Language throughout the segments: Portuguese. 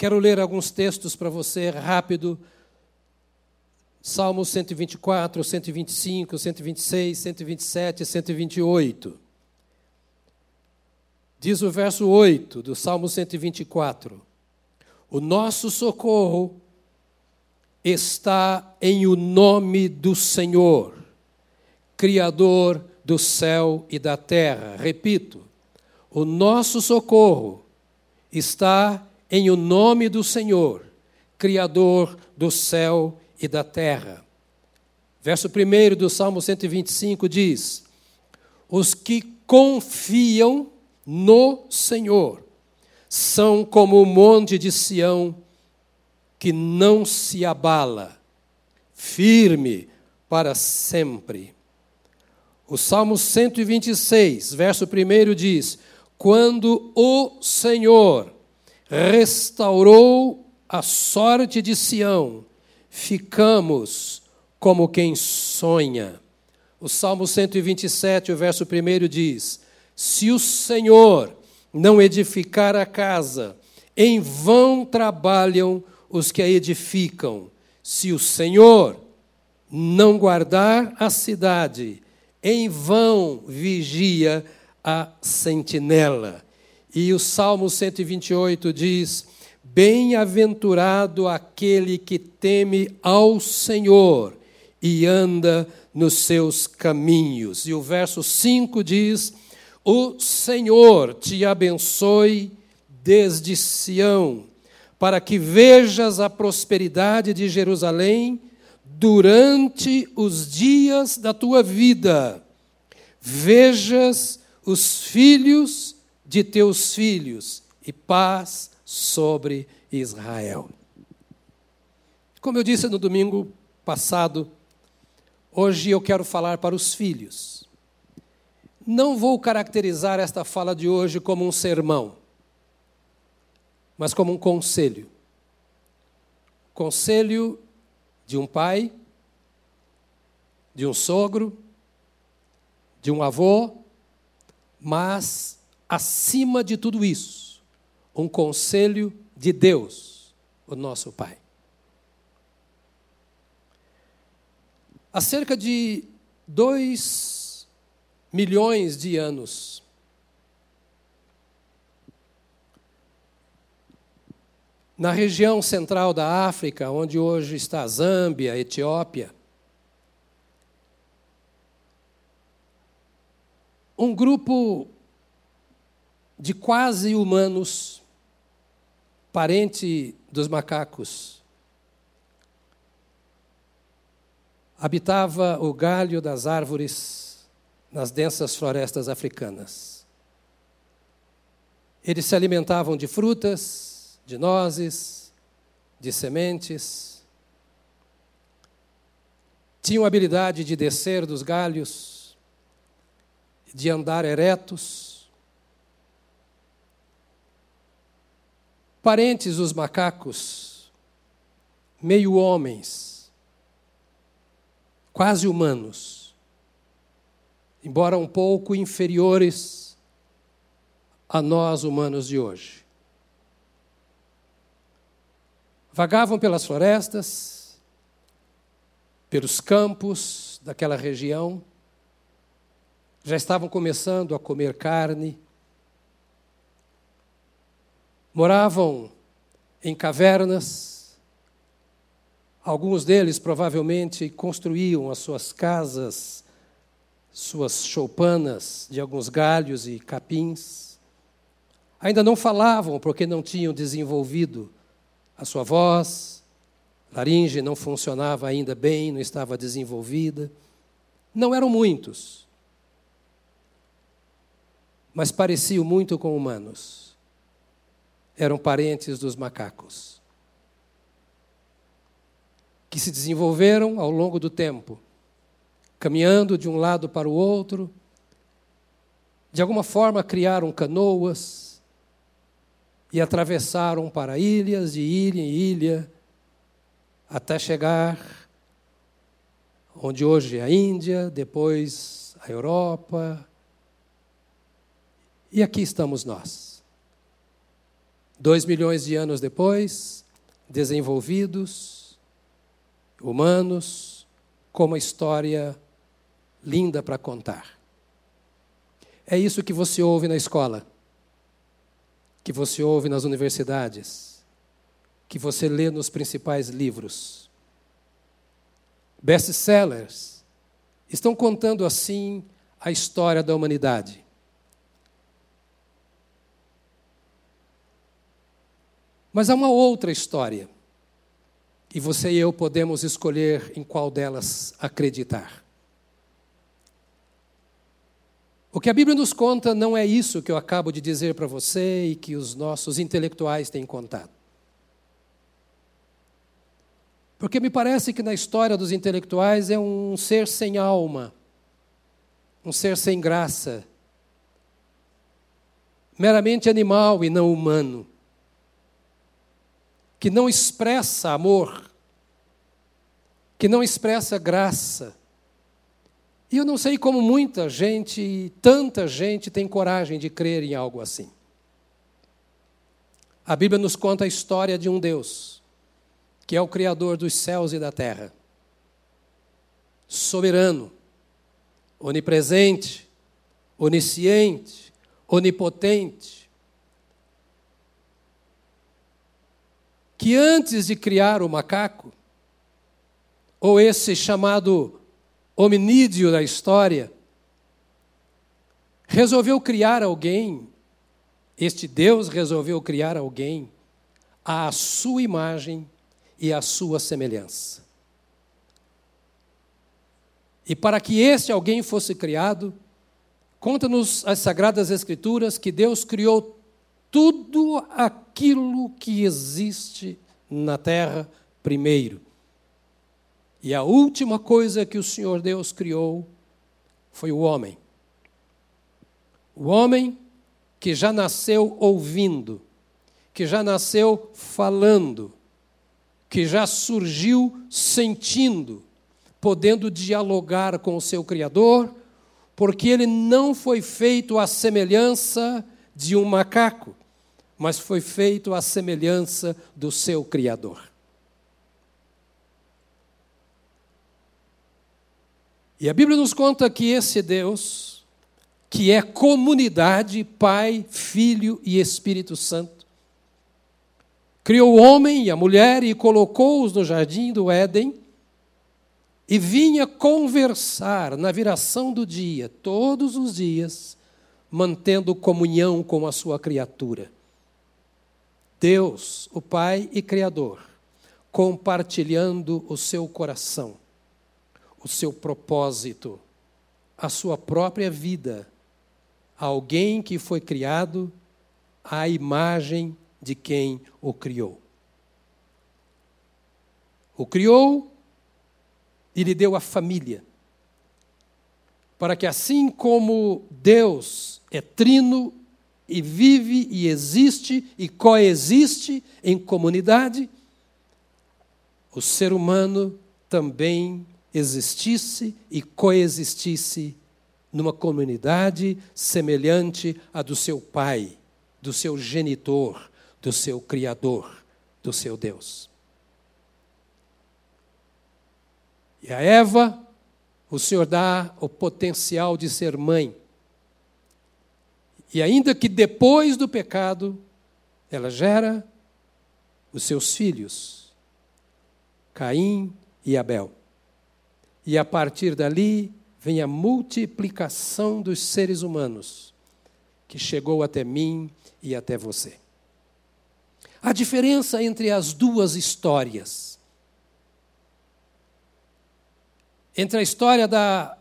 Quero ler alguns textos para você rápido. Salmos 124, 125, 126, 127 128. Diz o verso 8 do Salmo 124: O nosso socorro está em o nome do Senhor, Criador do céu e da terra. Repito, o nosso socorro está em o nome do Senhor, Criador do céu e da terra. Verso 1 do Salmo 125 diz: Os que confiam no Senhor são como o monte de Sião que não se abala, firme para sempre. O Salmo 126, verso 1 diz: Quando o Senhor restaurou a sorte de Sião, ficamos como quem sonha. O Salmo 127, o verso 1 diz: Se o Senhor não edificar a casa, em vão trabalham os que a edificam. Se o Senhor não guardar a cidade, em vão vigia a sentinela. E o Salmo 128 diz: Bem-aventurado aquele que teme ao Senhor e anda nos seus caminhos. E o verso 5 diz: O Senhor te abençoe desde Sião, para que vejas a prosperidade de Jerusalém durante os dias da tua vida. Vejas os filhos de teus filhos e paz sobre Israel. Como eu disse no domingo passado, hoje eu quero falar para os filhos. Não vou caracterizar esta fala de hoje como um sermão, mas como um conselho. Conselho de um pai, de um sogro, de um avô, mas acima de tudo isso, um conselho de Deus, o nosso Pai. Há cerca de dois milhões de anos, na região central da África, onde hoje está Zâmbia, Etiópia, um grupo de quase humanos, parente dos macacos. Habitava o galho das árvores nas densas florestas africanas. Eles se alimentavam de frutas, de nozes, de sementes. Tinham habilidade de descer dos galhos, de andar eretos Parentes os macacos, meio homens, quase humanos, embora um pouco inferiores a nós humanos de hoje. Vagavam pelas florestas, pelos campos daquela região, já estavam começando a comer carne, moravam em cavernas, alguns deles provavelmente construíam as suas casas, suas choupanas de alguns galhos e capins. Ainda não falavam porque não tinham desenvolvido a sua voz, laringe não funcionava ainda bem, não estava desenvolvida. Não eram muitos, mas pareciam muito com humanos eram parentes dos macacos, que se desenvolveram ao longo do tempo, caminhando de um lado para o outro, de alguma forma criaram canoas e atravessaram para ilhas, de ilha em ilha, até chegar onde hoje é a Índia, depois a Europa. E aqui estamos nós Dois milhões de anos depois, desenvolvidos, humanos, com uma história linda para contar. É isso que você ouve na escola, que você ouve nas universidades, que você lê nos principais livros. Best-sellers estão contando assim a história da humanidade. Mas há uma outra história. E você e eu podemos escolher em qual delas acreditar. O que a Bíblia nos conta não é isso que eu acabo de dizer para você e que os nossos intelectuais têm contado. Porque me parece que na história dos intelectuais é um ser sem alma, um ser sem graça, meramente animal e não humano, que não expressa amor, que não expressa graça, e eu não sei como muita gente, tanta gente, tem coragem de crer em algo assim. A Bíblia nos conta a história de um Deus, que é o Criador dos céus e da terra, soberano, onipresente, onisciente, onipotente, que antes de criar o macaco, ou esse chamado hominídeo da história, resolveu criar alguém, este Deus resolveu criar alguém à sua imagem e à sua semelhança. E para que este alguém fosse criado, conta-nos as Sagradas Escrituras que Deus criou tudo aquilo que existe na terra primeiro. E a última coisa que o Senhor Deus criou foi o homem. O homem que já nasceu ouvindo, que já nasceu falando, que já surgiu sentindo, podendo dialogar com o seu Criador, porque ele não foi feito à semelhança de um macaco, mas foi feito à semelhança do seu Criador. E a Bíblia nos conta que esse Deus, que é comunidade, Pai, Filho e Espírito Santo, criou o homem e a mulher e colocou-os no jardim do Éden e vinha conversar na viração do dia, todos os dias, mantendo comunhão com a sua criatura. Deus, o Pai e Criador, compartilhando o seu coração o seu propósito, a sua própria vida, alguém que foi criado à imagem de quem o criou. O criou e lhe deu a família, para que assim como Deus é trino e vive e existe e coexiste em comunidade, o ser humano também existisse e coexistisse numa comunidade semelhante à do seu pai, do seu genitor, do seu criador, do seu Deus. E a Eva, o Senhor dá o potencial de ser mãe. E ainda que depois do pecado, ela gera os seus filhos, Caim e Abel. E a partir dali vem a multiplicação dos seres humanos, que chegou até mim e até você. A diferença entre as duas histórias, entre a história da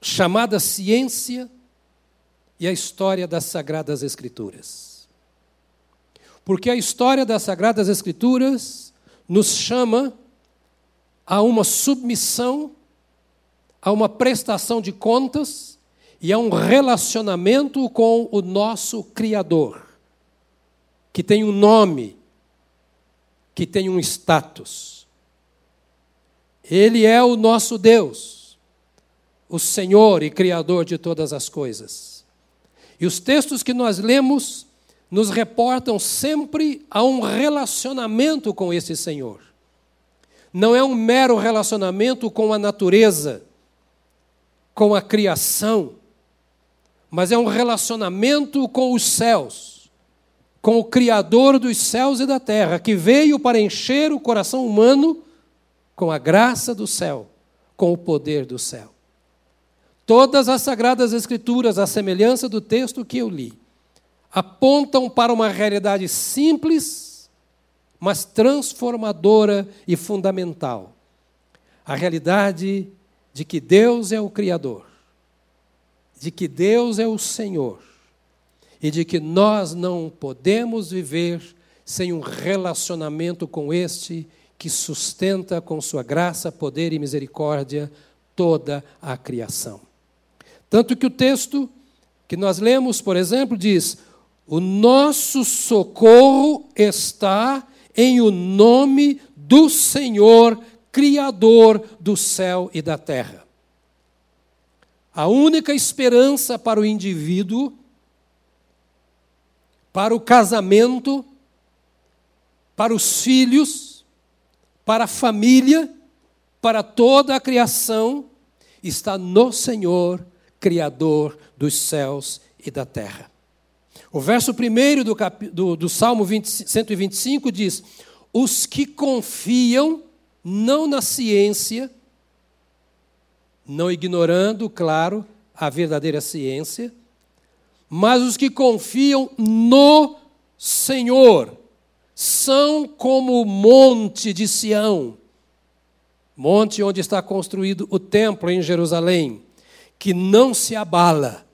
chamada ciência e a história das Sagradas Escrituras. Porque a história das Sagradas Escrituras nos chama a uma submissão a uma prestação de contas e a um relacionamento com o nosso Criador, que tem um nome, que tem um status. Ele é o nosso Deus, o Senhor e Criador de todas as coisas. E os textos que nós lemos nos reportam sempre a um relacionamento com esse Senhor. Não é um mero relacionamento com a natureza, com a criação, mas é um relacionamento com os céus, com o Criador dos céus e da terra, que veio para encher o coração humano com a graça do céu, com o poder do céu. Todas as Sagradas Escrituras, à semelhança do texto que eu li, apontam para uma realidade simples, mas transformadora e fundamental. A realidade de que Deus é o Criador, de que Deus é o Senhor e de que nós não podemos viver sem um relacionamento com este que sustenta com sua graça, poder e misericórdia toda a criação. Tanto que o texto que nós lemos, por exemplo, diz: o nosso socorro está em o nome do Senhor, Criador do céu e da terra. A única esperança para o indivíduo, para o casamento, para os filhos, para a família, para toda a criação, está no Senhor, Criador dos céus e da terra. O verso 1 do, do, do Salmo 20, 125 diz: Os que confiam não na ciência, não ignorando, claro, a verdadeira ciência, mas os que confiam no Senhor são como o monte de Sião, monte onde está construído o templo em Jerusalém, que não se abala,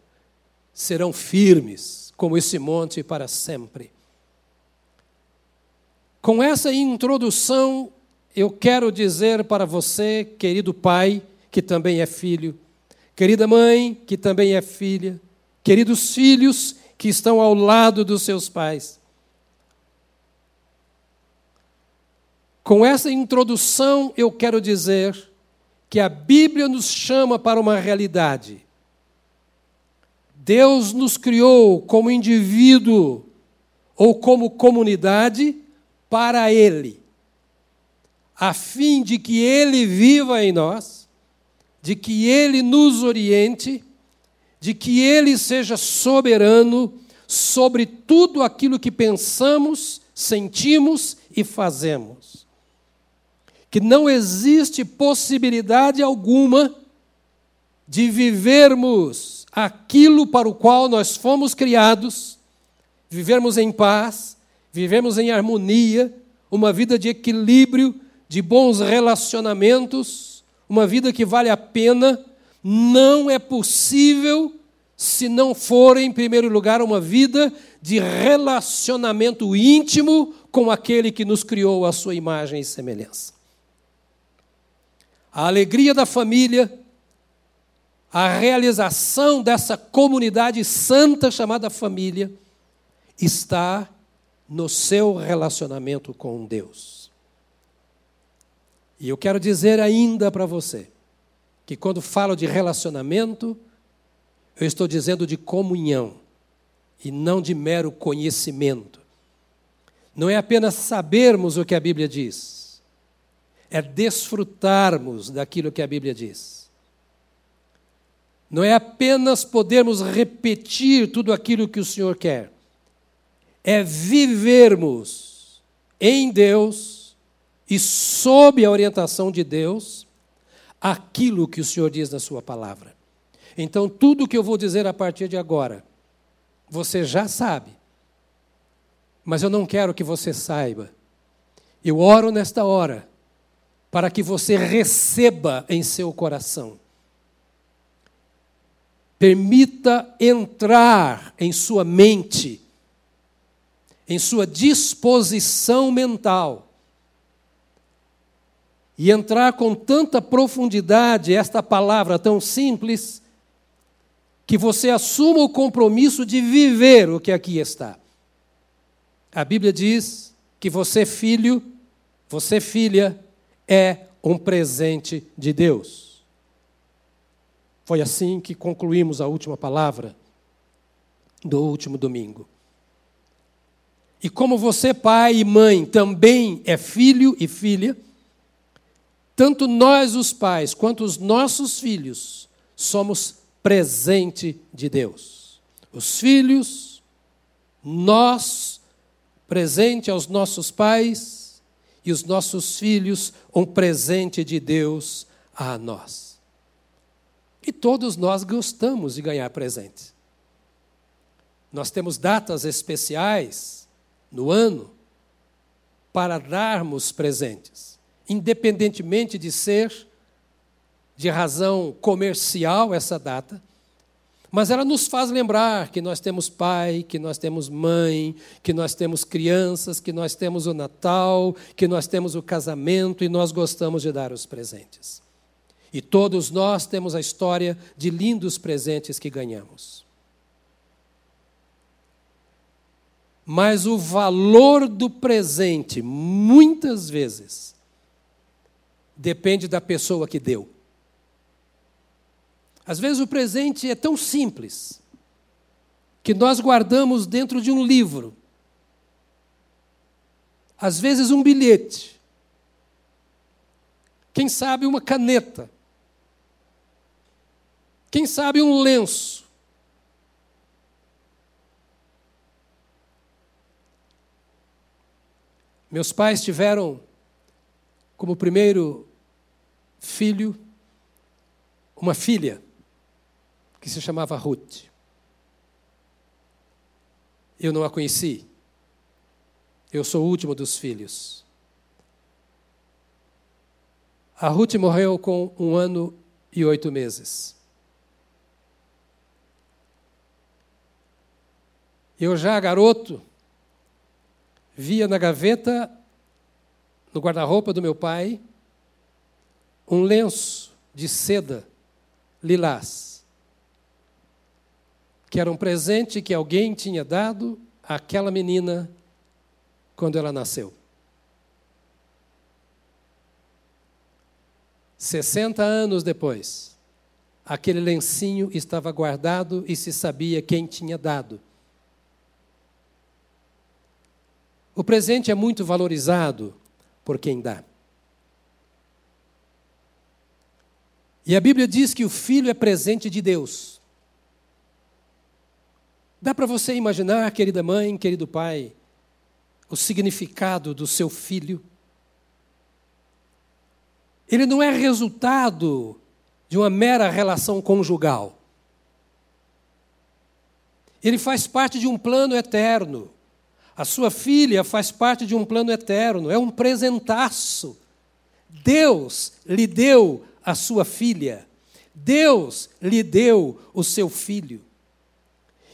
serão firmes como esse monte para sempre. Com essa introdução, eu quero dizer para você, querido pai, que também é filho, querida mãe, que também é filha, queridos filhos que estão ao lado dos seus pais. Com essa introdução, eu quero dizer que a Bíblia nos chama para uma realidade Deus nos criou como indivíduo ou como comunidade para Ele, a fim de que Ele viva em nós, de que Ele nos oriente, de que Ele seja soberano sobre tudo aquilo que pensamos, sentimos e fazemos. Que não existe possibilidade alguma de vivermos aquilo para o qual nós fomos criados, vivermos em paz, vivemos em harmonia, uma vida de equilíbrio, de bons relacionamentos, uma vida que vale a pena, não é possível se não for, em primeiro lugar, uma vida de relacionamento íntimo com aquele que nos criou à sua imagem e semelhança. A alegria da família a realização dessa comunidade santa chamada família está no seu relacionamento com Deus. E eu quero dizer ainda para você que quando falo de relacionamento, eu estou dizendo de comunhão e não de mero conhecimento. Não é apenas sabermos o que a Bíblia diz, é desfrutarmos daquilo que a Bíblia diz. Não é apenas podermos repetir tudo aquilo que o Senhor quer, é vivermos em Deus e sob a orientação de Deus aquilo que o Senhor diz na Sua palavra. Então, tudo que eu vou dizer a partir de agora, você já sabe, mas eu não quero que você saiba. Eu oro nesta hora para que você receba em seu coração Permita entrar em sua mente, em sua disposição mental, e entrar com tanta profundidade esta palavra tão simples, que você assuma o compromisso de viver o que aqui está. A Bíblia diz que você, filho, você, filha, é um presente de Deus. Foi assim que concluímos a última palavra do último domingo. E como você, pai e mãe, também é filho e filha, tanto nós, os pais, quanto os nossos filhos, somos presente de Deus. Os filhos, nós, presente aos nossos pais, e os nossos filhos, um presente de Deus a nós. E todos nós gostamos de ganhar presentes. Nós temos datas especiais no ano para darmos presentes, independentemente de ser de razão comercial essa data, mas ela nos faz lembrar que nós temos pai, que nós temos mãe, que nós temos crianças, que nós temos o Natal, que nós temos o casamento e nós gostamos de dar os presentes. E todos nós temos a história de lindos presentes que ganhamos. Mas o valor do presente, muitas vezes, depende da pessoa que deu. Às vezes o presente é tão simples que nós guardamos dentro de um livro. Às vezes um bilhete. Quem sabe uma caneta. Quem sabe um lenço. Meus pais tiveram como primeiro filho uma filha que se chamava Ruth. Eu não a conheci. Eu sou o último dos filhos. A Ruth morreu com um ano e oito meses. Eu já garoto via na gaveta, no guarda-roupa do meu pai, um lenço de seda lilás, que era um presente que alguém tinha dado àquela menina quando ela nasceu. 60 anos depois, aquele lencinho estava guardado e se sabia quem tinha dado. O presente é muito valorizado por quem dá. E a Bíblia diz que o filho é presente de Deus. Dá para você imaginar, querida mãe, querido pai, o significado do seu filho? Ele não é resultado de uma mera relação conjugal. Ele faz parte de um plano eterno. A sua filha faz parte de um plano eterno, é um presentaço. Deus lhe deu a sua filha. Deus lhe deu o seu filho.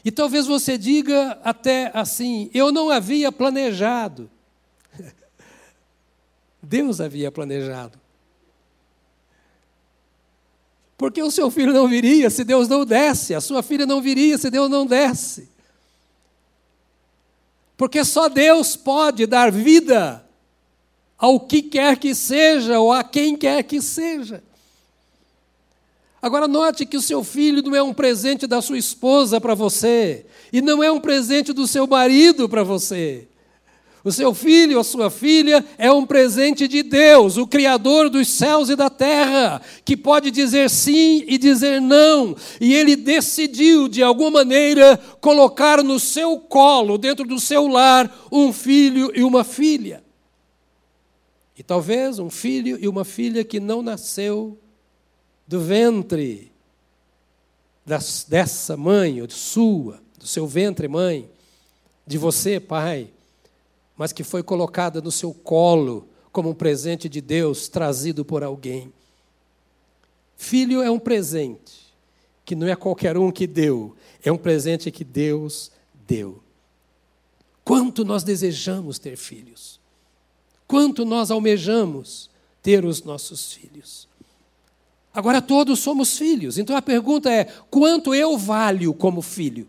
E talvez você diga até assim: eu não havia planejado. Deus havia planejado. Porque o seu filho não viria se Deus não desse, a sua filha não viria se Deus não desse. Porque só Deus pode dar vida ao que quer que seja ou a quem quer que seja. Agora, note que o seu filho não é um presente da sua esposa para você, e não é um presente do seu marido para você. O seu filho, a sua filha, é um presente de Deus, o Criador dos céus e da terra, que pode dizer sim e dizer não. E ele decidiu, de alguma maneira, colocar no seu colo, dentro do seu lar, um filho e uma filha. E talvez um filho e uma filha que não nasceu do ventre das, dessa mãe, ou de sua, do seu ventre, mãe, de você, pai mas que foi colocada no seu colo como um presente de Deus trazido por alguém. Filho é um presente que não é qualquer um que deu, é um presente que Deus deu. Quanto nós desejamos ter filhos, quanto nós almejamos ter os nossos filhos. Agora todos somos filhos, então a pergunta é: quanto eu valho como filho?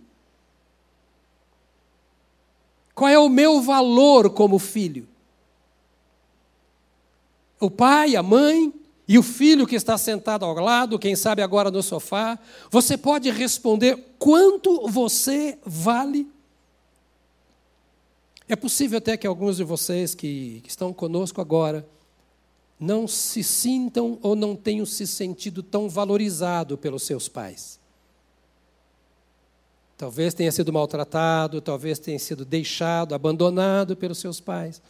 Qual é o meu valor como filho? O pai, a mãe e o filho que está sentado ao lado, quem sabe agora no sofá, você pode responder quanto você vale? É possível até que alguns de vocês que estão conosco agora não se sintam ou não tenham se sentido tão valorizado pelos seus pais. Talvez tenha sido maltratado, talvez tenha sido deixado, abandonado pelos seus pais.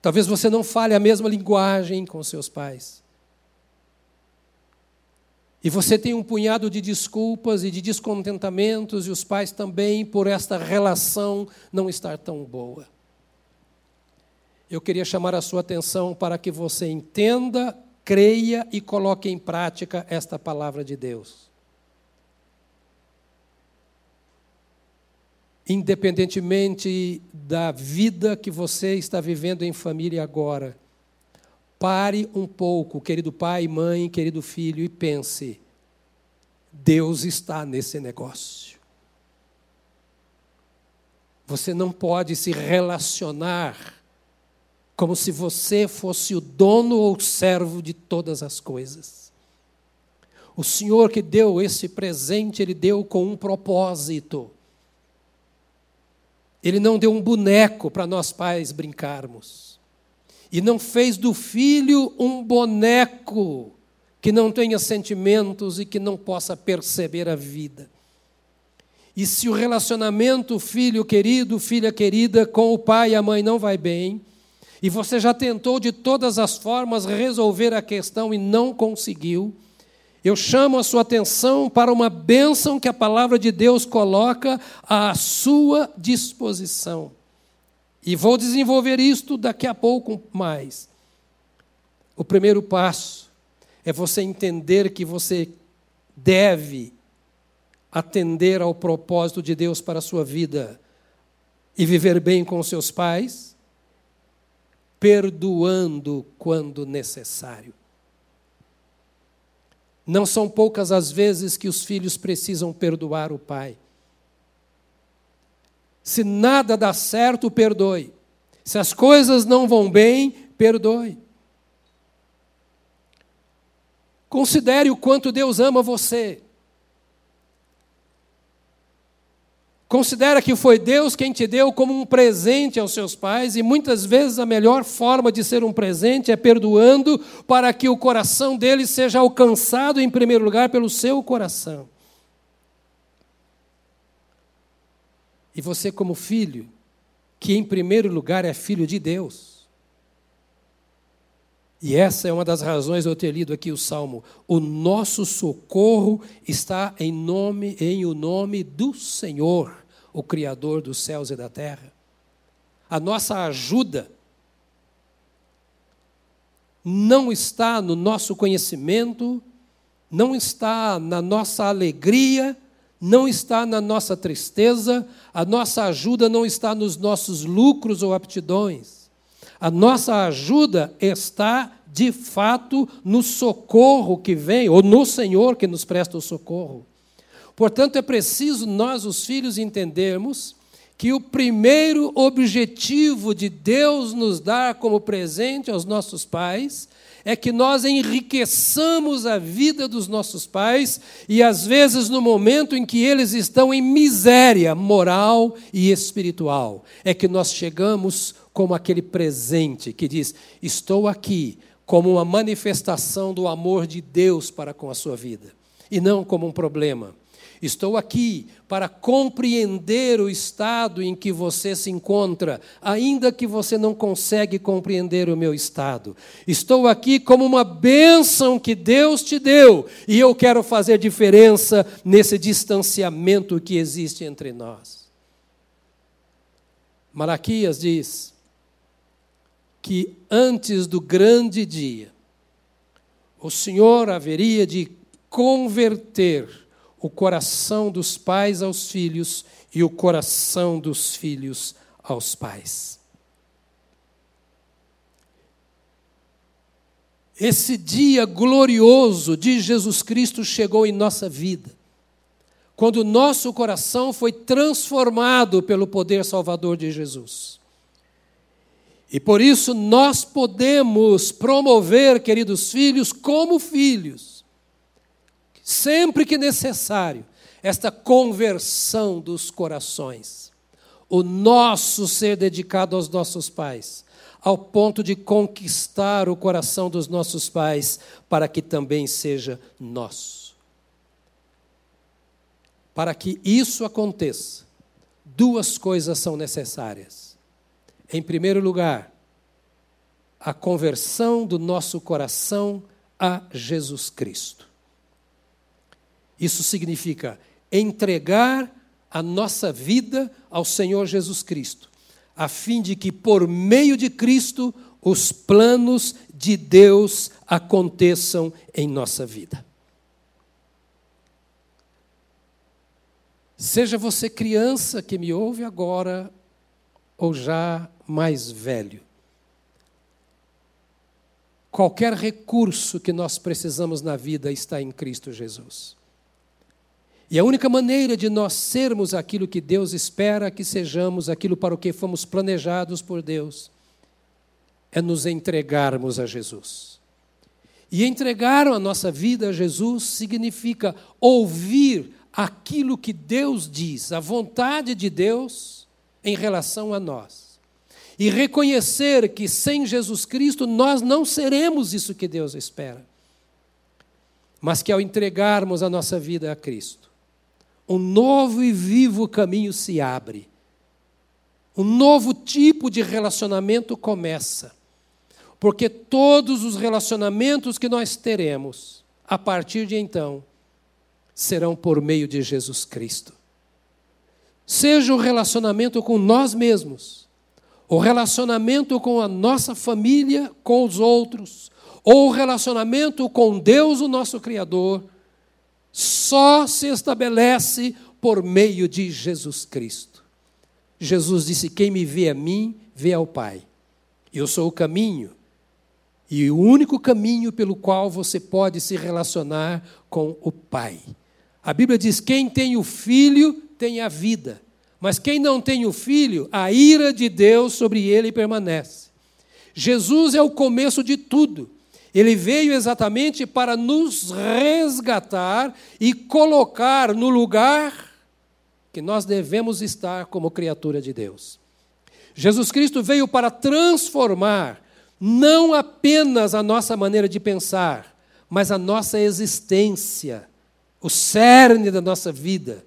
Talvez você não fale a mesma linguagem com seus pais. E você tem um punhado de desculpas e de descontentamentos, e os pais também, por esta relação não estar tão boa. Eu queria chamar a sua atenção para que você entenda, creia e coloque em prática esta palavra de Deus. Independentemente da vida que você está vivendo em família agora, Pare um pouco, querido pai, mãe, querido filho, e pense: Deus está nesse negócio. Você não pode se relacionar como se você fosse o dono ou servo de todas as coisas. O Senhor que deu esse presente, Ele deu com um propósito. Ele não deu um boneco para nós pais brincarmos e não fez do filho um boneco que não tenha sentimentos e que não possa perceber a vida. E se o relacionamento filho querido, filha querida, com o pai e a mãe não vai bem, e você já tentou de todas as formas resolver a questão e não conseguiu, eu chamo a sua atenção para uma bênção que a palavra de Deus coloca à sua disposição. E vou desenvolver isto daqui a pouco mais. O primeiro passo é você entender que você deve atender ao propósito de Deus para a sua vida e viver bem com seus pais, perdoando quando necessário. Não são poucas as vezes que os filhos precisam perdoar o pai. Se nada dá certo, perdoe. Se as coisas não vão bem, perdoe. Considere o quanto Deus ama você. Considera que foi Deus quem te deu como um presente aos seus pais, e muitas vezes a melhor forma de ser um presente é perdoando, para que o coração deles seja alcançado em primeiro lugar pelo seu coração. E você, como filho, que em primeiro lugar é filho de Deus. E essa é uma das razões de eu ter lido aqui o salmo. O nosso socorro está em nome, em o nome do Senhor, o Criador dos céus e da terra. A nossa ajuda não está no nosso conhecimento, não está na nossa alegria, não está na nossa tristeza, a nossa ajuda não está nos nossos lucros ou aptidões. A nossa ajuda está, de fato, no socorro que vem, ou no Senhor que nos presta o socorro. Portanto, é preciso nós, os filhos, entendermos que o primeiro objetivo de Deus nos dar como presente aos nossos pais é que nós enriqueçamos a vida dos nossos pais e, às vezes, no momento em que eles estão em miséria moral e espiritual, é que nós chegamos como aquele presente que diz: Estou aqui como uma manifestação do amor de Deus para com a sua vida, e não como um problema. Estou aqui para compreender o estado em que você se encontra, ainda que você não consegue compreender o meu estado. Estou aqui como uma bênção que Deus te deu, e eu quero fazer diferença nesse distanciamento que existe entre nós. Malaquias diz que antes do grande dia, o Senhor haveria de converter o coração dos pais aos filhos e o coração dos filhos aos pais. Esse dia glorioso de Jesus Cristo chegou em nossa vida, quando o nosso coração foi transformado pelo poder salvador de Jesus. E por isso nós podemos promover, queridos filhos, como filhos, sempre que necessário, esta conversão dos corações. o nosso ser dedicado aos nossos pais, ao ponto de conquistar o coração dos nossos pais, para que também seja nosso. Para que isso aconteça, duas coisas são necessárias. Em primeiro lugar, a conversão do nosso coração a Jesus Cristo. Isso significa entregar a nossa vida ao Senhor Jesus Cristo, a fim de que, por meio de Cristo, os planos de Deus aconteçam em nossa vida. Seja você criança que me ouve agora, ou já mais velho, qualquer recurso que nós precisamos na vida está em Cristo Jesus. E a única maneira de nós sermos aquilo que Deus espera que sejamos, aquilo para o que fomos planejados por Deus, é nos entregarmos a Jesus. E entregar a nossa vida a Jesus significa ouvir aquilo que Deus diz, a vontade de Deus em relação a nós. E reconhecer que sem Jesus Cristo nós não seremos isso que Deus espera. Mas que ao entregarmos a nossa vida a Cristo, um novo e vivo caminho se abre. Um novo tipo de relacionamento começa. Porque todos os relacionamentos que nós teremos, a partir de então, serão por meio de Jesus Cristo. Seja o relacionamento com nós mesmos, o relacionamento com a nossa família, com os outros, ou o relacionamento com Deus, o nosso Criador só se estabelece por meio de Jesus Cristo. Jesus disse: Quem me vê a mim, vê ao Pai. Eu sou o caminho. E o único caminho pelo qual você pode se relacionar com o Pai. A Bíblia diz: quem tem o filho tem a vida, mas quem não tem o filho, a ira de Deus sobre ele permanece. Jesus é o começo de tudo. Ele veio exatamente para nos resgatar e colocar no lugar que nós devemos estar como criatura de Deus. Jesus Cristo veio para transformar não apenas a nossa maneira de pensar, mas a nossa existência, o cerne da nossa vida.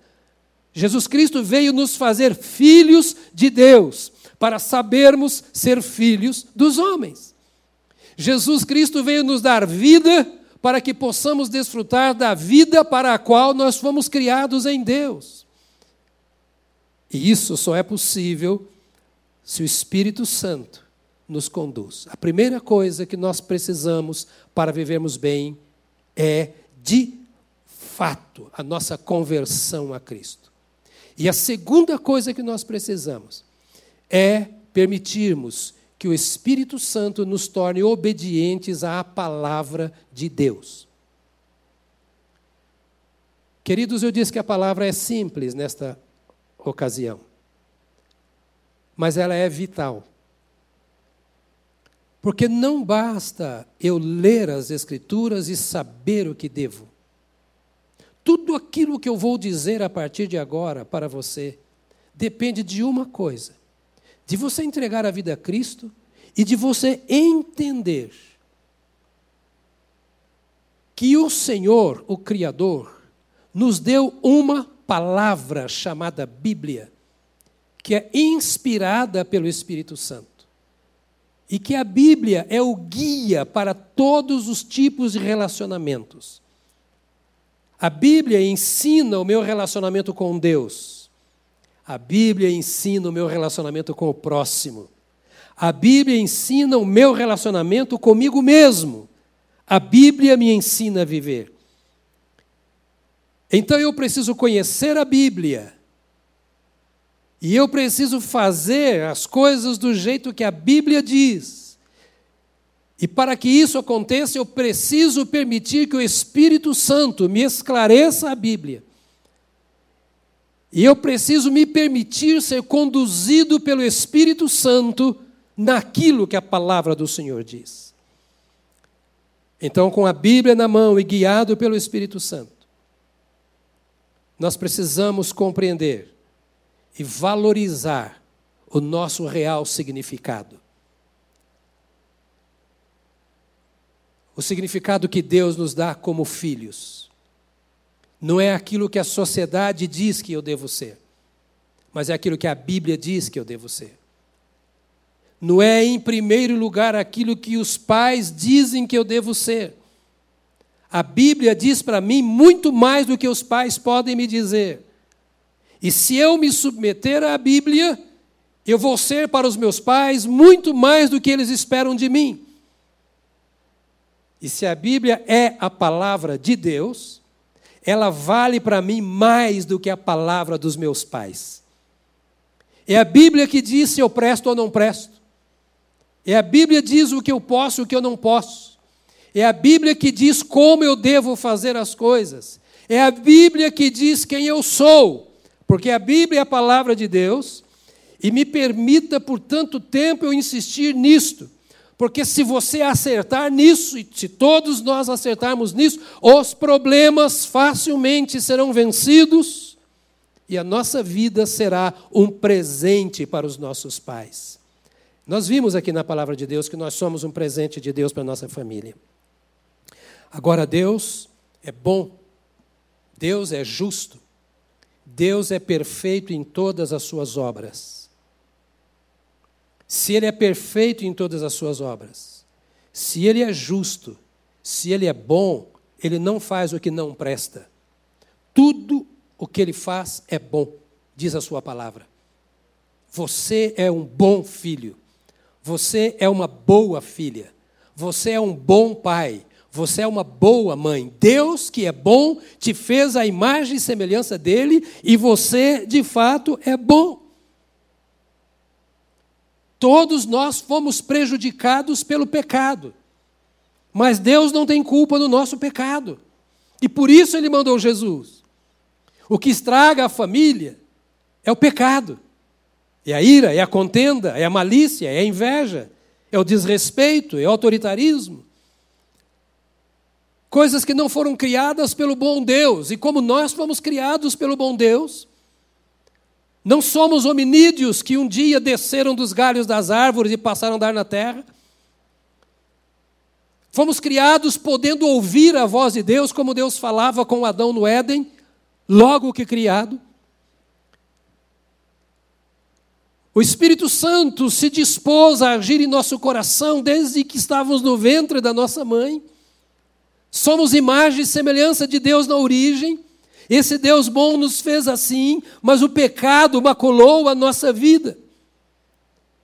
Jesus Cristo veio nos fazer filhos de Deus, para sabermos ser filhos dos homens. Jesus Cristo veio nos dar vida para que possamos desfrutar da vida para a qual nós fomos criados em Deus. E isso só é possível se o Espírito Santo nos conduz. A primeira coisa que nós precisamos para vivermos bem é, de fato, a nossa conversão a Cristo. E a segunda coisa que nós precisamos é permitirmos que o Espírito Santo nos torne obedientes à palavra de Deus. Queridos, eu disse que a palavra é simples nesta ocasião, mas ela é vital. Porque não basta eu ler as Escrituras e saber o que devo. Tudo aquilo que eu vou dizer a partir de agora para você depende de uma coisa: de você entregar a vida a Cristo e de você entender que o Senhor, o Criador, nos deu uma palavra chamada Bíblia, que é inspirada pelo Espírito Santo. E que a Bíblia é o guia para todos os tipos de relacionamentos. A Bíblia ensina o meu relacionamento com Deus. A Bíblia ensina o meu relacionamento com o próximo. A Bíblia ensina o meu relacionamento comigo mesmo. A Bíblia me ensina a viver. Então eu preciso conhecer a Bíblia. E eu preciso fazer as coisas do jeito que a Bíblia diz. E para que isso aconteça, eu preciso permitir que o Espírito Santo me esclareça a Bíblia. E eu preciso me permitir ser conduzido pelo Espírito Santo naquilo que a palavra do Senhor diz. Então, com a Bíblia na mão e guiado pelo Espírito Santo, nós precisamos compreender e valorizar o nosso real significado. O significado que Deus nos dá como filhos. Não é aquilo que a sociedade diz que eu devo ser, mas é aquilo que a Bíblia diz que eu devo ser. Não é, em primeiro lugar, aquilo que os pais dizem que eu devo ser. A Bíblia diz para mim muito mais do que os pais podem me dizer. E se eu me submeter à Bíblia, eu vou ser para os meus pais muito mais do que eles esperam de mim. E se a Bíblia é a palavra de Deus, ela vale para mim mais do que a palavra dos meus pais. É a Bíblia que diz se eu presto ou não presto. É a Bíblia que diz o que eu posso e o que eu não posso. É a Bíblia que diz como eu devo fazer as coisas. É a Bíblia que diz quem eu sou. Porque a Bíblia é a palavra de Deus. E me permita por tanto tempo eu insistir nisto. Porque se você acertar nisso, e se todos nós acertarmos nisso, os problemas facilmente serão vencidos e a nossa vida será um presente para os nossos pais. Nós vimos aqui na palavra de Deus que nós somos um presente de Deus para a nossa família. Agora, Deus é bom, Deus é justo, Deus é perfeito em todas as suas obras. Se Ele é perfeito em todas as suas obras, se Ele é justo, se Ele é bom, Ele não faz o que não presta. Tudo o que Ele faz é bom, diz a Sua palavra. Você é um bom filho. Você é uma boa filha. Você é um bom pai. Você é uma boa mãe. Deus, que é bom, te fez a imagem e semelhança dele e você, de fato, é bom. Todos nós fomos prejudicados pelo pecado. Mas Deus não tem culpa no nosso pecado. E por isso ele mandou Jesus. O que estraga a família é o pecado. É a ira, é a contenda, é a malícia, é a inveja, é o desrespeito, é o autoritarismo. Coisas que não foram criadas pelo bom Deus, e como nós fomos criados pelo bom Deus, não somos hominídeos que um dia desceram dos galhos das árvores e passaram a andar na terra. Fomos criados podendo ouvir a voz de Deus, como Deus falava com Adão no Éden, logo que criado. O Espírito Santo se dispôs a agir em nosso coração desde que estávamos no ventre da nossa mãe. Somos imagem e semelhança de Deus na origem. Esse Deus bom nos fez assim, mas o pecado maculou a nossa vida.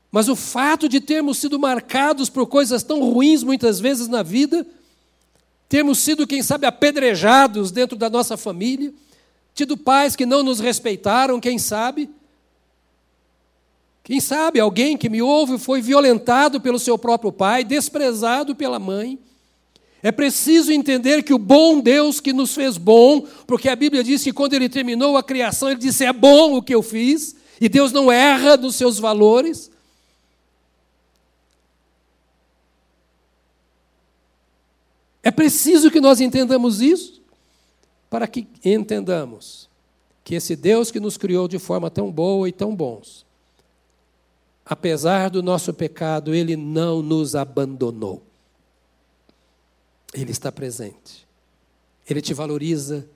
Mas o fato de termos sido marcados por coisas tão ruins muitas vezes na vida, termos sido, quem sabe, apedrejados dentro da nossa família, tido pais que não nos respeitaram, quem sabe, quem sabe alguém que me ouve foi violentado pelo seu próprio pai, desprezado pela mãe. É preciso entender que o bom Deus que nos fez bom, porque a Bíblia diz que quando ele terminou a criação, ele disse: É bom o que eu fiz, e Deus não erra nos seus valores. É preciso que nós entendamos isso, para que entendamos que esse Deus que nos criou de forma tão boa e tão bons, apesar do nosso pecado, Ele não nos abandonou. Ele está presente. Ele te valoriza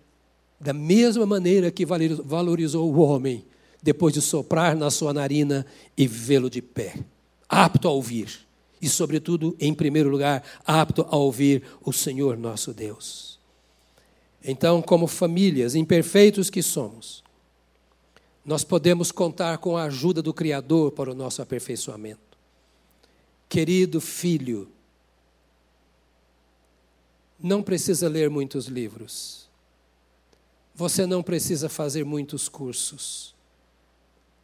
da mesma maneira que valorizou o homem depois de soprar na sua narina e vê-lo de pé, apto a ouvir. E, sobretudo, em primeiro lugar, apto a ouvir o Senhor nosso Deus. Então, como famílias imperfeitos que somos, nós podemos contar com a ajuda do Criador para o nosso aperfeiçoamento. Querido filho, não precisa ler muitos livros. Você não precisa fazer muitos cursos.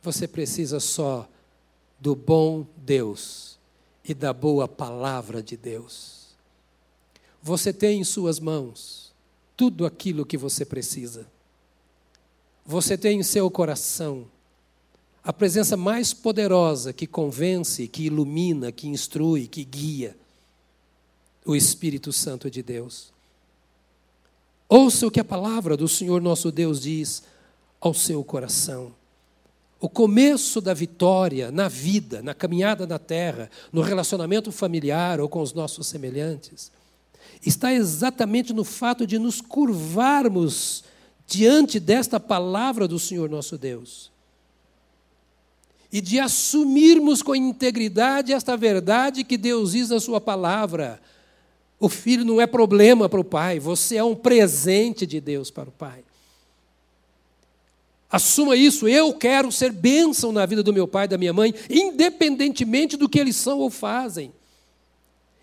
Você precisa só do bom Deus e da boa palavra de Deus. Você tem em suas mãos tudo aquilo que você precisa você tem em seu coração a presença mais poderosa que convence, que ilumina, que instrui, que guia o Espírito Santo de Deus. Ouça o que a palavra do Senhor nosso Deus diz ao seu coração. O começo da vitória na vida, na caminhada na terra, no relacionamento familiar ou com os nossos semelhantes, está exatamente no fato de nos curvarmos diante desta palavra do Senhor nosso Deus e de assumirmos com integridade esta verdade que Deus diz na Sua palavra. O filho não é problema para o pai, você é um presente de Deus para o pai. Assuma isso, eu quero ser bênção na vida do meu pai e da minha mãe, independentemente do que eles são ou fazem.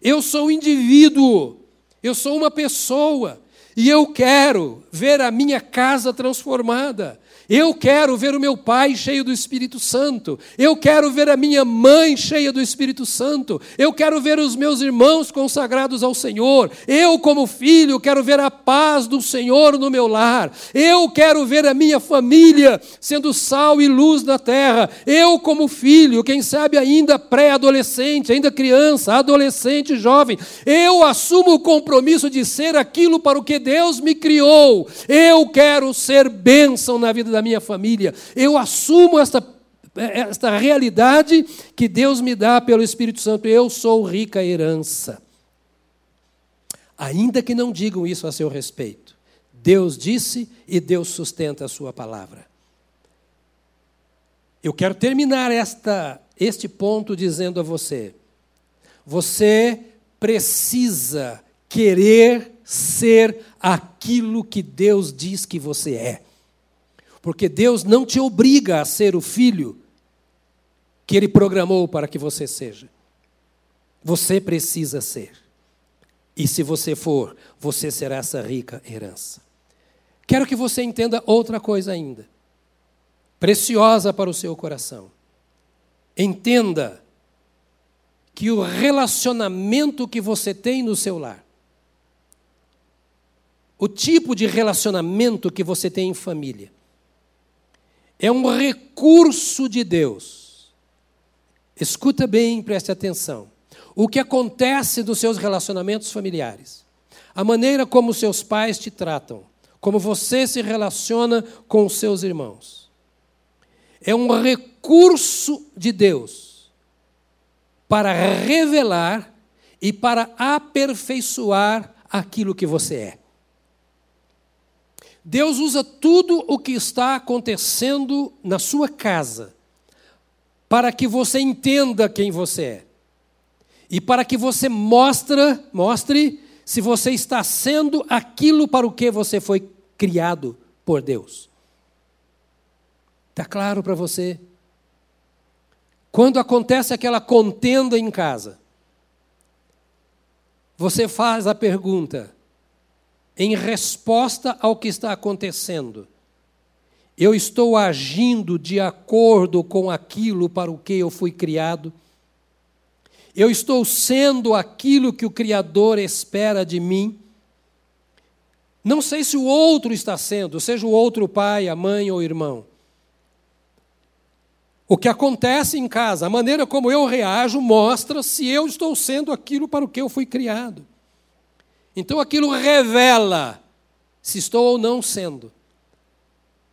Eu sou um indivíduo, eu sou uma pessoa, e eu quero ver a minha casa transformada. Eu quero ver o meu pai cheio do Espírito Santo. Eu quero ver a minha mãe cheia do Espírito Santo. Eu quero ver os meus irmãos consagrados ao Senhor. Eu, como filho, quero ver a paz do Senhor no meu lar. Eu quero ver a minha família sendo sal e luz na terra. Eu, como filho, quem sabe ainda pré-adolescente, ainda criança, adolescente, jovem, eu assumo o compromisso de ser aquilo para o que Deus me criou. Eu quero ser bênção na vida da minha família. Eu assumo esta, esta realidade que Deus me dá pelo Espírito Santo. Eu sou rica herança. Ainda que não digam isso a seu respeito, Deus disse e Deus sustenta a sua palavra. Eu quero terminar esta, este ponto dizendo a você: você precisa querer ser aquilo que Deus diz que você é. Porque Deus não te obriga a ser o filho que Ele programou para que você seja. Você precisa ser. E se você for, você será essa rica herança. Quero que você entenda outra coisa ainda, preciosa para o seu coração. Entenda que o relacionamento que você tem no seu lar, o tipo de relacionamento que você tem em família, é um recurso de Deus. Escuta bem, preste atenção. O que acontece nos seus relacionamentos familiares, a maneira como seus pais te tratam, como você se relaciona com os seus irmãos, é um recurso de Deus para revelar e para aperfeiçoar aquilo que você é. Deus usa tudo o que está acontecendo na sua casa para que você entenda quem você é. E para que você mostre, mostre se você está sendo aquilo para o que você foi criado por Deus. Está claro para você? Quando acontece aquela contenda em casa, você faz a pergunta: em resposta ao que está acontecendo. Eu estou agindo de acordo com aquilo para o que eu fui criado. Eu estou sendo aquilo que o Criador espera de mim. Não sei se o outro está sendo, seja o outro pai, a mãe ou irmão. O que acontece em casa, a maneira como eu reajo, mostra se eu estou sendo aquilo para o que eu fui criado. Então aquilo revela se estou ou não sendo.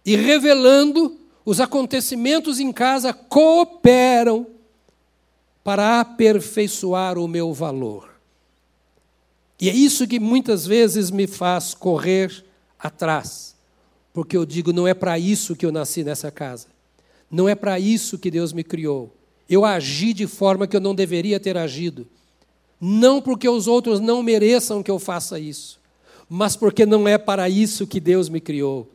E revelando, os acontecimentos em casa cooperam para aperfeiçoar o meu valor. E é isso que muitas vezes me faz correr atrás, porque eu digo: não é para isso que eu nasci nessa casa, não é para isso que Deus me criou. Eu agi de forma que eu não deveria ter agido. Não porque os outros não mereçam que eu faça isso, mas porque não é para isso que Deus me criou.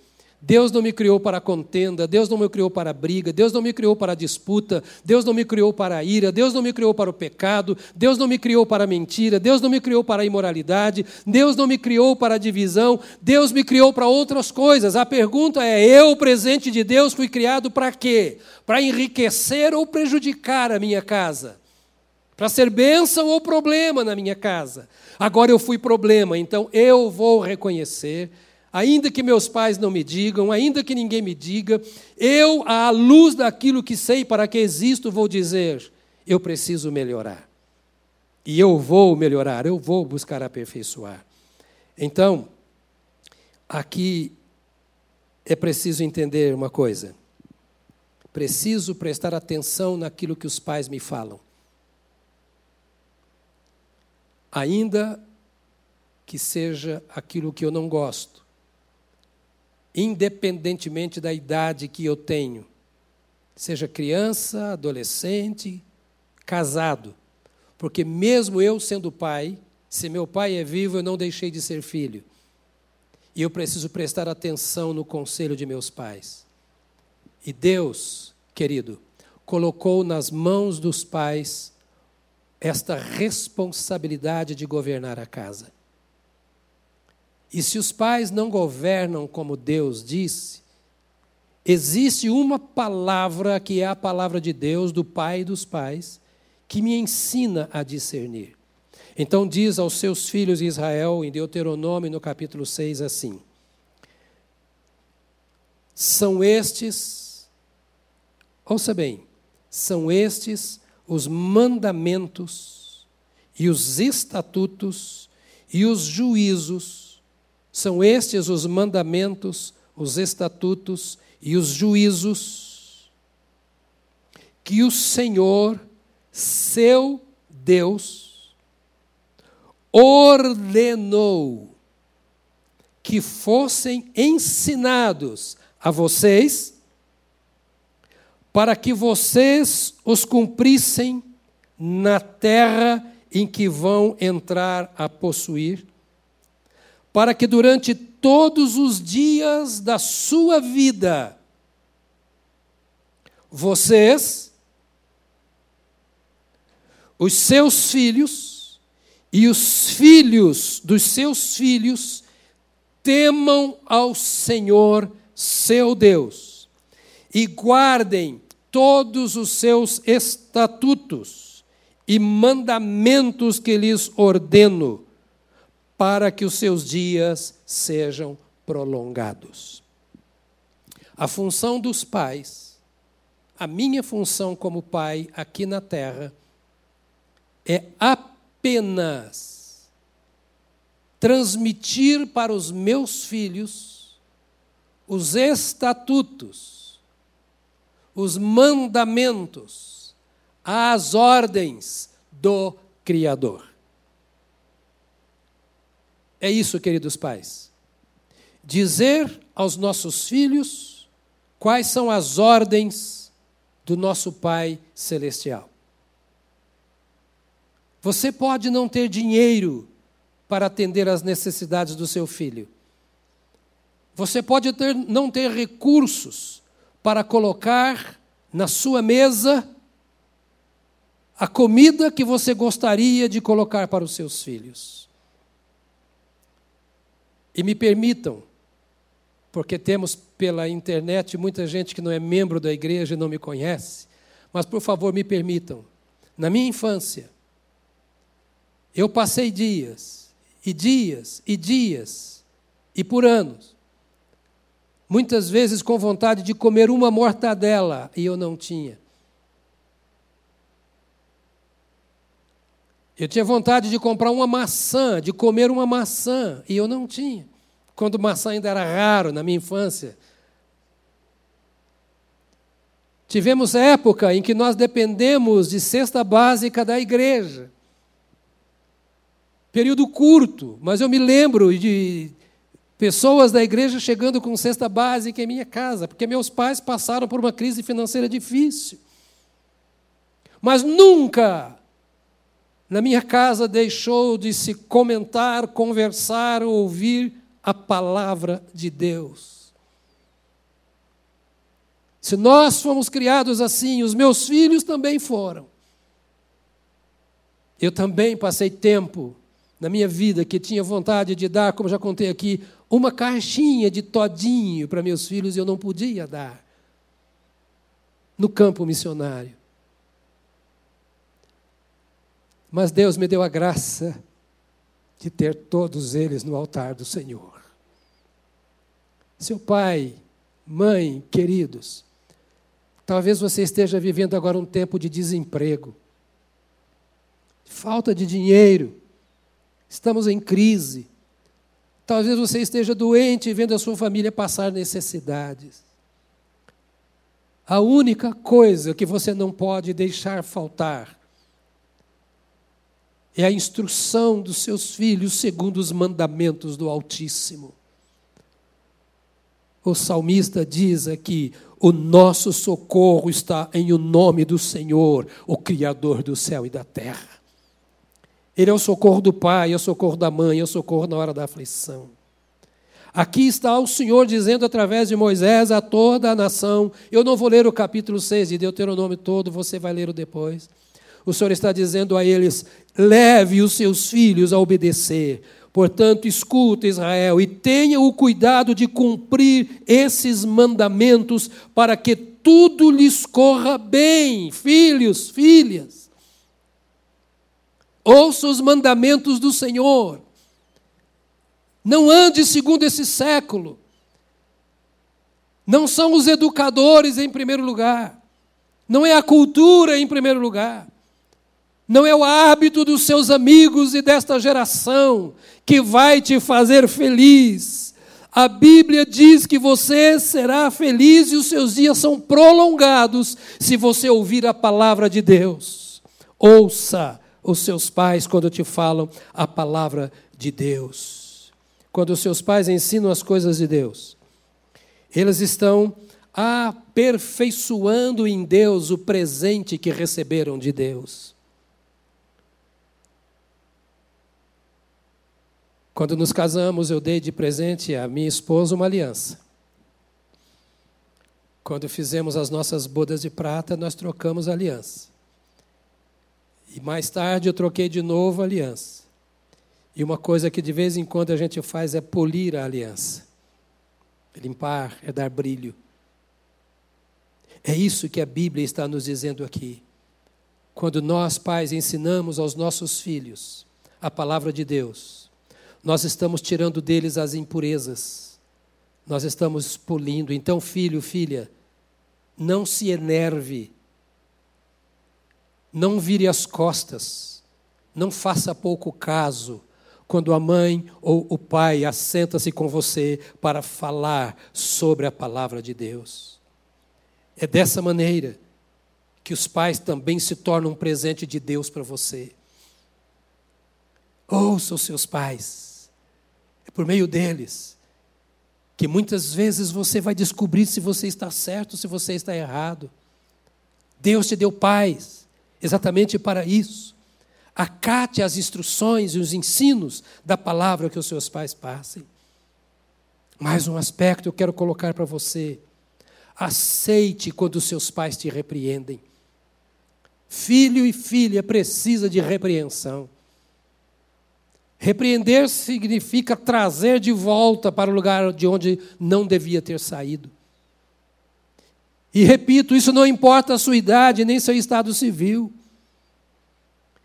Deus não me criou para contenda, Deus não me criou para briga, Deus não me criou para disputa, Deus não me criou para ira, Deus não me criou para o pecado, Deus não me criou para mentira, Deus não me criou para imoralidade, Deus não me criou para divisão, Deus me criou para outras coisas. A pergunta é: eu, presente de Deus, fui criado para quê? Para enriquecer ou prejudicar a minha casa? Para ser bênção ou problema na minha casa. Agora eu fui problema, então eu vou reconhecer, ainda que meus pais não me digam, ainda que ninguém me diga, eu, à luz daquilo que sei para que existo, vou dizer: eu preciso melhorar. E eu vou melhorar, eu vou buscar aperfeiçoar. Então, aqui é preciso entender uma coisa. preciso prestar atenção naquilo que os pais me falam. Ainda que seja aquilo que eu não gosto, independentemente da idade que eu tenho, seja criança, adolescente, casado, porque mesmo eu sendo pai, se meu pai é vivo, eu não deixei de ser filho. E eu preciso prestar atenção no conselho de meus pais. E Deus, querido, colocou nas mãos dos pais esta responsabilidade de governar a casa. E se os pais não governam como Deus disse, existe uma palavra que é a palavra de Deus, do Pai dos pais, que me ensina a discernir. Então diz aos seus filhos Israel, em Deuteronômio, no capítulo 6, assim: São estes, ouça bem, são estes os mandamentos e os estatutos e os juízos, são estes os mandamentos, os estatutos e os juízos que o Senhor, seu Deus, ordenou que fossem ensinados a vocês para que vocês os cumprissem na terra em que vão entrar a possuir, para que durante todos os dias da sua vida, vocês, os seus filhos e os filhos dos seus filhos temam ao Senhor, seu Deus, e guardem todos os seus estatutos e mandamentos que lhes ordeno, para que os seus dias sejam prolongados. A função dos pais, a minha função como pai aqui na terra, é apenas transmitir para os meus filhos os estatutos os mandamentos, as ordens do Criador. É isso, queridos pais. Dizer aos nossos filhos quais são as ordens do nosso Pai Celestial. Você pode não ter dinheiro para atender às necessidades do seu filho. Você pode ter, não ter recursos para colocar na sua mesa a comida que você gostaria de colocar para os seus filhos. E me permitam, porque temos pela internet muita gente que não é membro da igreja e não me conhece, mas por favor me permitam. Na minha infância, eu passei dias, e dias, e dias, e por anos, muitas vezes com vontade de comer uma mortadela e eu não tinha. Eu tinha vontade de comprar uma maçã, de comer uma maçã, e eu não tinha. Quando maçã ainda era raro na minha infância. Tivemos época em que nós dependemos de cesta básica da igreja. Período curto, mas eu me lembro de Pessoas da igreja chegando com cesta básica em minha casa, porque meus pais passaram por uma crise financeira difícil. Mas nunca na minha casa deixou de se comentar, conversar, ouvir a palavra de Deus. Se nós fomos criados assim, os meus filhos também foram. Eu também passei tempo na minha vida que tinha vontade de dar, como já contei aqui, uma caixinha de todinho para meus filhos e eu não podia dar. No campo missionário. Mas Deus me deu a graça de ter todos eles no altar do Senhor. Seu pai, mãe, queridos, talvez você esteja vivendo agora um tempo de desemprego, falta de dinheiro, estamos em crise. Talvez você esteja doente e vendo a sua família passar necessidades. A única coisa que você não pode deixar faltar é a instrução dos seus filhos segundo os mandamentos do Altíssimo. O salmista diz aqui: o nosso socorro está em o nome do Senhor, o Criador do céu e da terra. Ele é o socorro do pai, é o socorro da mãe, é o socorro na hora da aflição. Aqui está o Senhor dizendo através de Moisés a toda a nação. Eu não vou ler o capítulo 6 de Deuteronômio todo, você vai ler o depois. O Senhor está dizendo a eles: leve os seus filhos a obedecer. Portanto, escuta Israel e tenha o cuidado de cumprir esses mandamentos para que tudo lhes corra bem, filhos, filhas. Ouça os mandamentos do Senhor. Não ande segundo esse século. Não são os educadores em primeiro lugar. Não é a cultura em primeiro lugar. Não é o hábito dos seus amigos e desta geração que vai te fazer feliz. A Bíblia diz que você será feliz e os seus dias são prolongados se você ouvir a palavra de Deus. Ouça os seus pais quando te falam a palavra de Deus. Quando os seus pais ensinam as coisas de Deus, eles estão aperfeiçoando em Deus o presente que receberam de Deus. Quando nos casamos, eu dei de presente à minha esposa uma aliança. Quando fizemos as nossas bodas de prata, nós trocamos aliança. E mais tarde eu troquei de novo a aliança. E uma coisa que de vez em quando a gente faz é polir a aliança. Limpar, é dar brilho. É isso que a Bíblia está nos dizendo aqui. Quando nós, pais, ensinamos aos nossos filhos a palavra de Deus, nós estamos tirando deles as impurezas, nós estamos polindo. Então, filho, filha, não se enerve, não vire as costas, não faça pouco caso quando a mãe ou o pai assenta-se com você para falar sobre a palavra de Deus. É dessa maneira que os pais também se tornam um presente de Deus para você. Ouça os seus pais por meio deles, que muitas vezes você vai descobrir se você está certo, se você está errado. Deus te deu paz exatamente para isso. Acate as instruções e os ensinos da palavra que os seus pais passem. Mais um aspecto eu quero colocar para você. Aceite quando os seus pais te repreendem. Filho e filha precisa de repreensão. Repreender significa trazer de volta para o lugar de onde não devia ter saído. E repito, isso não importa a sua idade nem seu estado civil.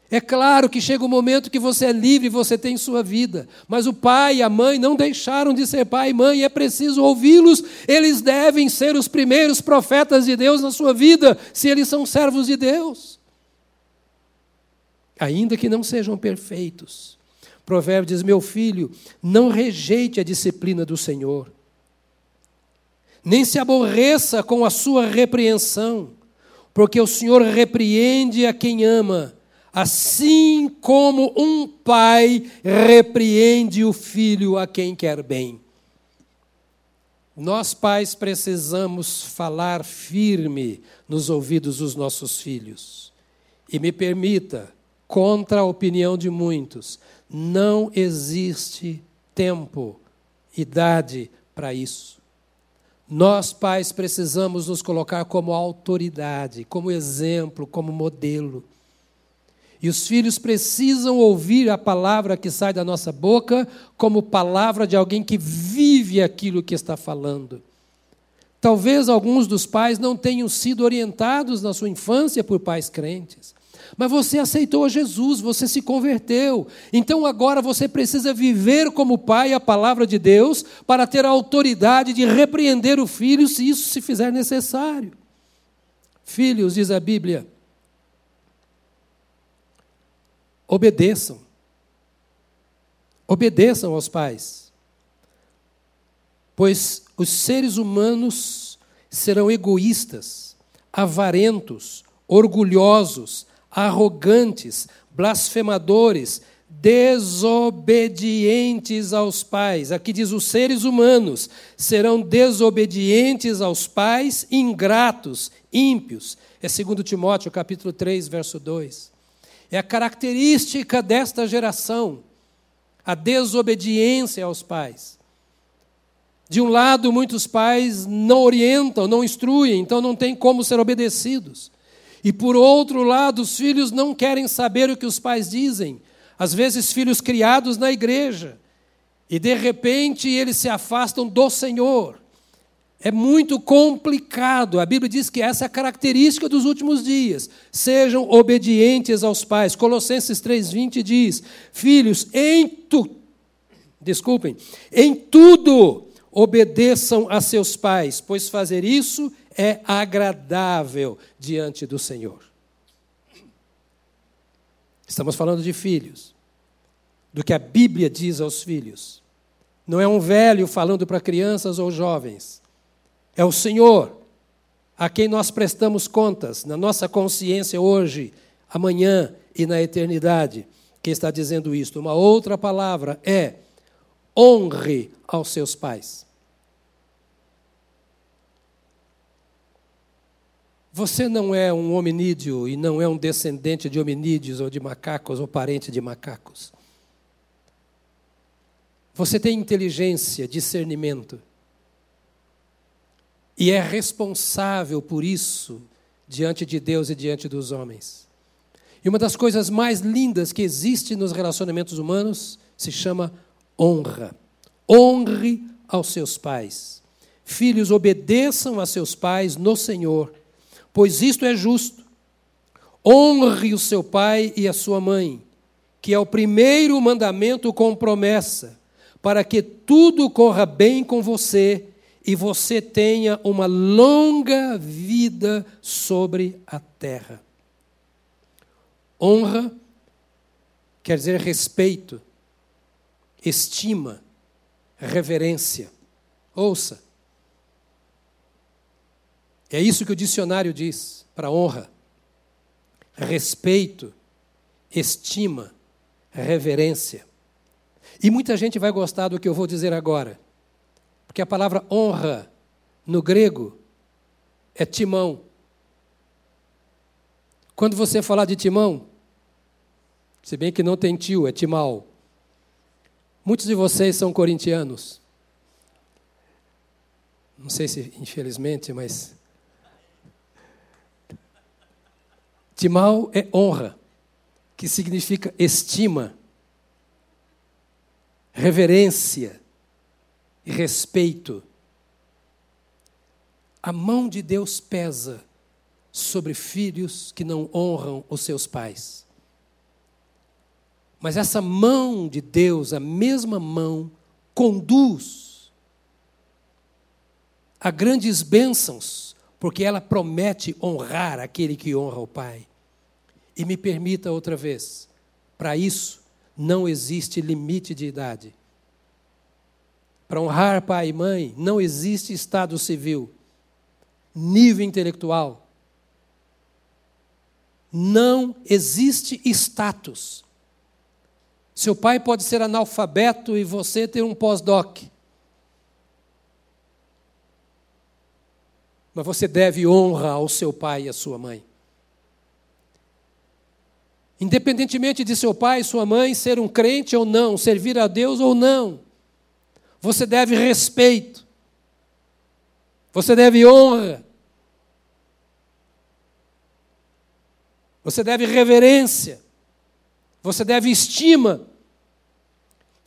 É claro que chega um momento que você é livre, você tem sua vida, mas o pai e a mãe não deixaram de ser pai e mãe, e é preciso ouvi-los. Eles devem ser os primeiros profetas de Deus na sua vida, se eles são servos de Deus. Ainda que não sejam perfeitos, Provérbio diz: Meu filho, não rejeite a disciplina do Senhor, nem se aborreça com a sua repreensão, porque o Senhor repreende a quem ama, assim como um pai repreende o filho a quem quer bem. Nós, pais, precisamos falar firme nos ouvidos dos nossos filhos. E me permita, contra a opinião de muitos, não existe tempo, idade para isso. Nós, pais, precisamos nos colocar como autoridade, como exemplo, como modelo. E os filhos precisam ouvir a palavra que sai da nossa boca como palavra de alguém que vive aquilo que está falando. Talvez alguns dos pais não tenham sido orientados na sua infância por pais crentes. Mas você aceitou a Jesus, você se converteu. Então agora você precisa viver como pai a palavra de Deus para ter a autoridade de repreender o filho se isso se fizer necessário. Filhos, diz a Bíblia, obedeçam. Obedeçam aos pais. Pois os seres humanos serão egoístas avarentos, orgulhosos, arrogantes, blasfemadores, desobedientes aos pais. Aqui diz: os seres humanos serão desobedientes aos pais, ingratos, ímpios. É 2 Timóteo, capítulo 3, verso 2. É a característica desta geração, a desobediência aos pais. De um lado, muitos pais não orientam, não instruem, então não tem como ser obedecidos. E por outro lado, os filhos não querem saber o que os pais dizem. Às vezes, filhos criados na igreja. E de repente eles se afastam do Senhor. É muito complicado. A Bíblia diz que essa é a característica dos últimos dias. Sejam obedientes aos pais. Colossenses 3:20 diz: "Filhos, em tu Desculpem, em tudo obedeçam a seus pais, pois fazer isso é agradável diante do Senhor. Estamos falando de filhos, do que a Bíblia diz aos filhos. Não é um velho falando para crianças ou jovens. É o Senhor a quem nós prestamos contas na nossa consciência hoje, amanhã e na eternidade, que está dizendo isto. Uma outra palavra é honre aos seus pais. Você não é um hominídeo e não é um descendente de hominídeos ou de macacos ou parente de macacos. Você tem inteligência, discernimento. E é responsável por isso diante de Deus e diante dos homens. E uma das coisas mais lindas que existe nos relacionamentos humanos se chama honra. Honre aos seus pais. Filhos, obedeçam a seus pais no Senhor, pois isto é justo. Honre o seu pai e a sua mãe, que é o primeiro mandamento com promessa, para que tudo corra bem com você e você tenha uma longa vida sobre a terra. Honra quer dizer respeito, estima, reverência. Ouça. É isso que o dicionário diz para honra: respeito, estima, reverência. E muita gente vai gostar do que eu vou dizer agora, porque a palavra honra no grego é timão. Quando você falar de timão, se bem que não tem tio, é timal. Muitos de vocês são corintianos. Não sei se infelizmente, mas. Timal é honra, que significa estima, reverência e respeito. A mão de Deus pesa sobre filhos que não honram os seus pais. Mas essa mão de Deus, a mesma mão, conduz a grandes bênçãos, porque ela promete honrar aquele que honra o Pai. E me permita outra vez, para isso não existe limite de idade. Para honrar pai e mãe, não existe estado civil, nível intelectual. Não existe status. Seu pai pode ser analfabeto e você ter um pós-doc. Mas você deve honra ao seu pai e à sua mãe. Independentemente de seu pai sua mãe ser um crente ou não, servir a Deus ou não, você deve respeito. Você deve honra. Você deve reverência. Você deve estima,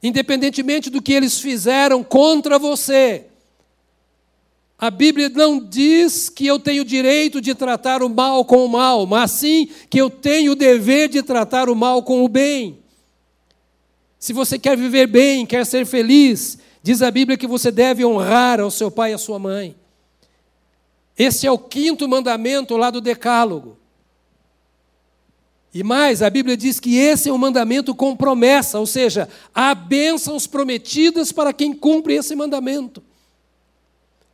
independentemente do que eles fizeram contra você. A Bíblia não diz que eu tenho direito de tratar o mal com o mal, mas sim que eu tenho o dever de tratar o mal com o bem. Se você quer viver bem, quer ser feliz, diz a Bíblia que você deve honrar ao seu pai e à sua mãe. Esse é o quinto mandamento lá do Decálogo. E mais, a Bíblia diz que esse é um mandamento com promessa, ou seja, há bênçãos prometidas para quem cumpre esse mandamento.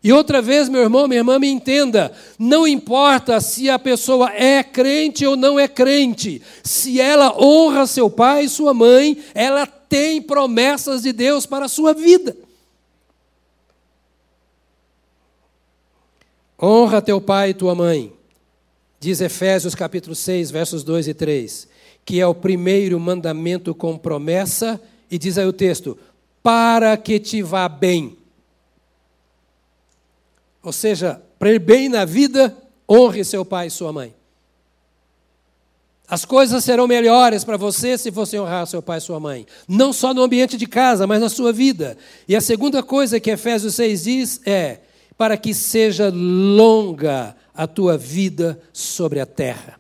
E outra vez, meu irmão, minha irmã, me entenda: não importa se a pessoa é crente ou não é crente, se ela honra seu pai e sua mãe, ela tem promessas de Deus para a sua vida. Honra teu pai e tua mãe, diz Efésios capítulo 6, versos 2 e 3, que é o primeiro mandamento com promessa, e diz aí o texto: para que te vá bem ou seja, para ir bem na vida, honre seu pai e sua mãe. As coisas serão melhores para você se você honrar seu pai e sua mãe. Não só no ambiente de casa, mas na sua vida. E a segunda coisa que Efésios 6 diz é: para que seja longa a tua vida sobre a terra.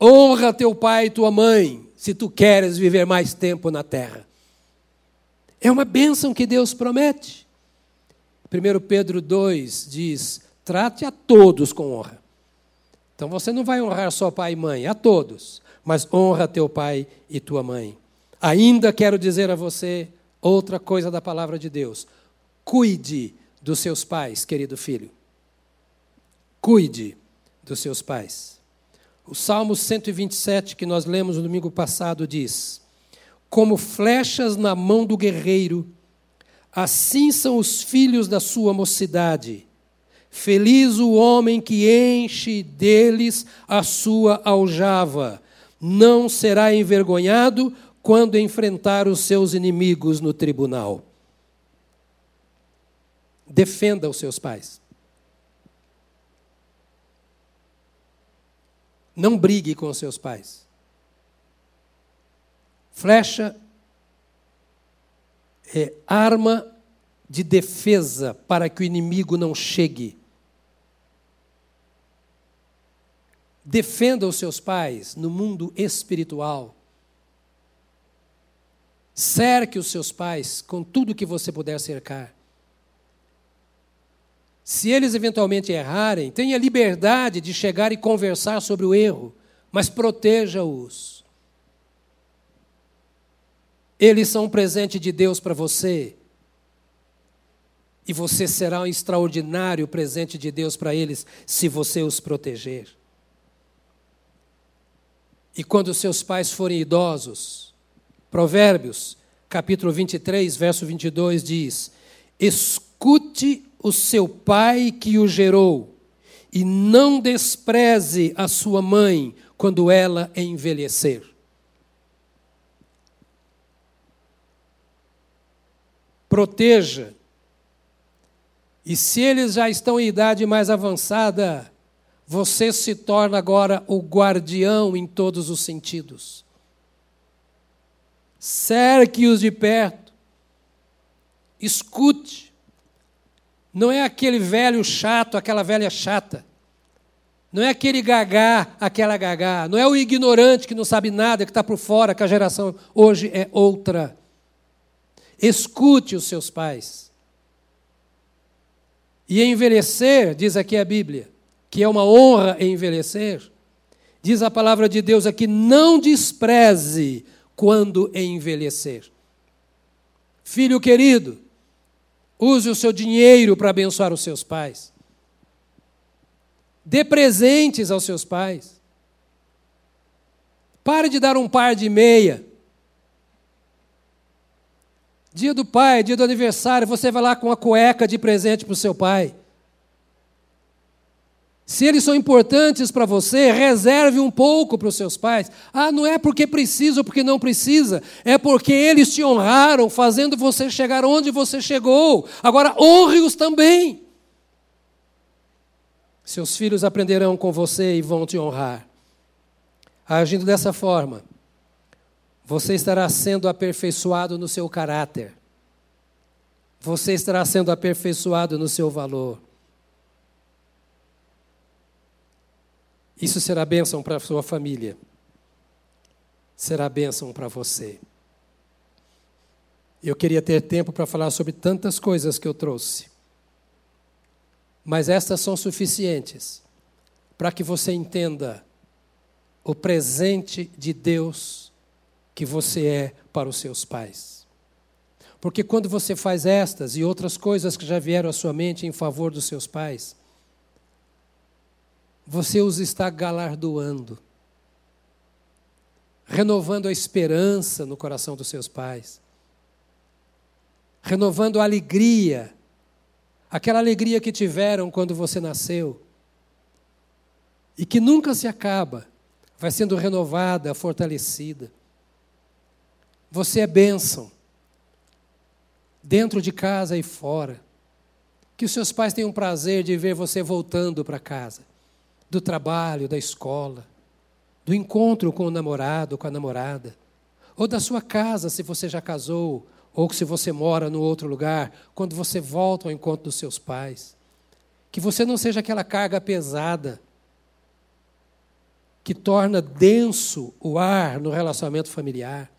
Honra teu pai e tua mãe, se tu queres viver mais tempo na terra. É uma bênção que Deus promete. 1 Pedro 2 diz: trate a todos com honra. Então você não vai honrar só pai e mãe, a todos, mas honra teu pai e tua mãe. Ainda quero dizer a você outra coisa da palavra de Deus. Cuide dos seus pais, querido filho. Cuide dos seus pais. O Salmo 127, que nós lemos no domingo passado, diz: como flechas na mão do guerreiro, assim são os filhos da sua mocidade. Feliz o homem que enche deles a sua aljava. Não será envergonhado quando enfrentar os seus inimigos no tribunal. Defenda os seus pais. Não brigue com os seus pais. Flecha é arma de defesa para que o inimigo não chegue. Defenda os seus pais no mundo espiritual. Cerque os seus pais com tudo que você puder cercar. Se eles eventualmente errarem, tenha liberdade de chegar e conversar sobre o erro, mas proteja-os. Eles são um presente de Deus para você. E você será um extraordinário presente de Deus para eles se você os proteger. E quando seus pais forem idosos, Provérbios, capítulo 23, verso 22 diz: Escute o seu pai que o gerou, e não despreze a sua mãe quando ela envelhecer. Proteja. E se eles já estão em idade mais avançada, você se torna agora o guardião em todos os sentidos. Cerque-os de perto. Escute. Não é aquele velho chato, aquela velha chata. Não é aquele gagá, aquela gagá. Não é o ignorante que não sabe nada, que está por fora, que a geração hoje é outra. Escute os seus pais. E envelhecer, diz aqui a Bíblia, que é uma honra envelhecer, diz a palavra de Deus aqui: não despreze quando envelhecer. Filho querido, use o seu dinheiro para abençoar os seus pais. Dê presentes aos seus pais. Pare de dar um par de meia Dia do pai, dia do aniversário, você vai lá com uma cueca de presente para o seu pai. Se eles são importantes para você, reserve um pouco para os seus pais. Ah, não é porque precisa ou porque não precisa, é porque eles te honraram, fazendo você chegar onde você chegou. Agora, honre-os também. Seus filhos aprenderão com você e vão te honrar. Agindo dessa forma, você estará sendo aperfeiçoado no seu caráter. Você estará sendo aperfeiçoado no seu valor. Isso será bênção para a sua família. Será bênção para você. Eu queria ter tempo para falar sobre tantas coisas que eu trouxe. Mas estas são suficientes para que você entenda o presente de Deus que você é para os seus pais. Porque quando você faz estas e outras coisas que já vieram à sua mente em favor dos seus pais, você os está galardoando, renovando a esperança no coração dos seus pais, renovando a alegria, aquela alegria que tiveram quando você nasceu, e que nunca se acaba, vai sendo renovada, fortalecida. Você é bênção. Dentro de casa e fora. Que os seus pais tenham prazer de ver você voltando para casa, do trabalho, da escola, do encontro com o namorado, com a namorada, ou da sua casa, se você já casou, ou se você mora no outro lugar, quando você volta ao encontro dos seus pais. Que você não seja aquela carga pesada. Que torna denso o ar no relacionamento familiar.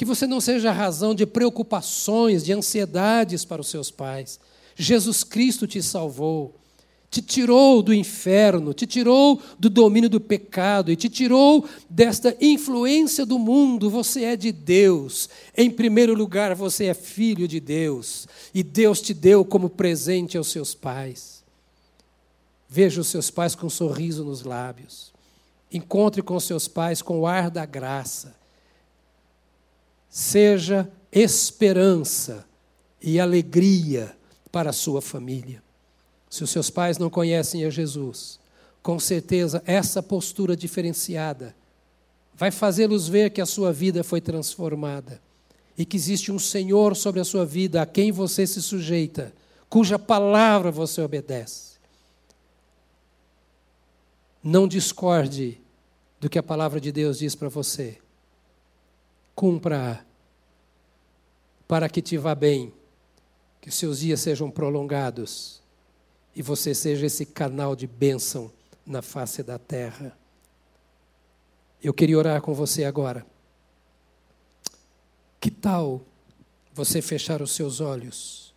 Que você não seja razão de preocupações, de ansiedades para os seus pais. Jesus Cristo te salvou, te tirou do inferno, te tirou do domínio do pecado e te tirou desta influência do mundo. Você é de Deus. Em primeiro lugar, você é filho de Deus e Deus te deu como presente aos seus pais. Veja os seus pais com um sorriso nos lábios. Encontre com seus pais com o ar da graça seja esperança e alegria para a sua família. Se os seus pais não conhecem a Jesus, com certeza essa postura diferenciada vai fazê-los ver que a sua vida foi transformada e que existe um Senhor sobre a sua vida a quem você se sujeita, cuja palavra você obedece. Não discorde do que a palavra de Deus diz para você cumpra para que te vá bem, que os seus dias sejam prolongados e você seja esse canal de bênção na face da terra. Eu queria orar com você agora. Que tal você fechar os seus olhos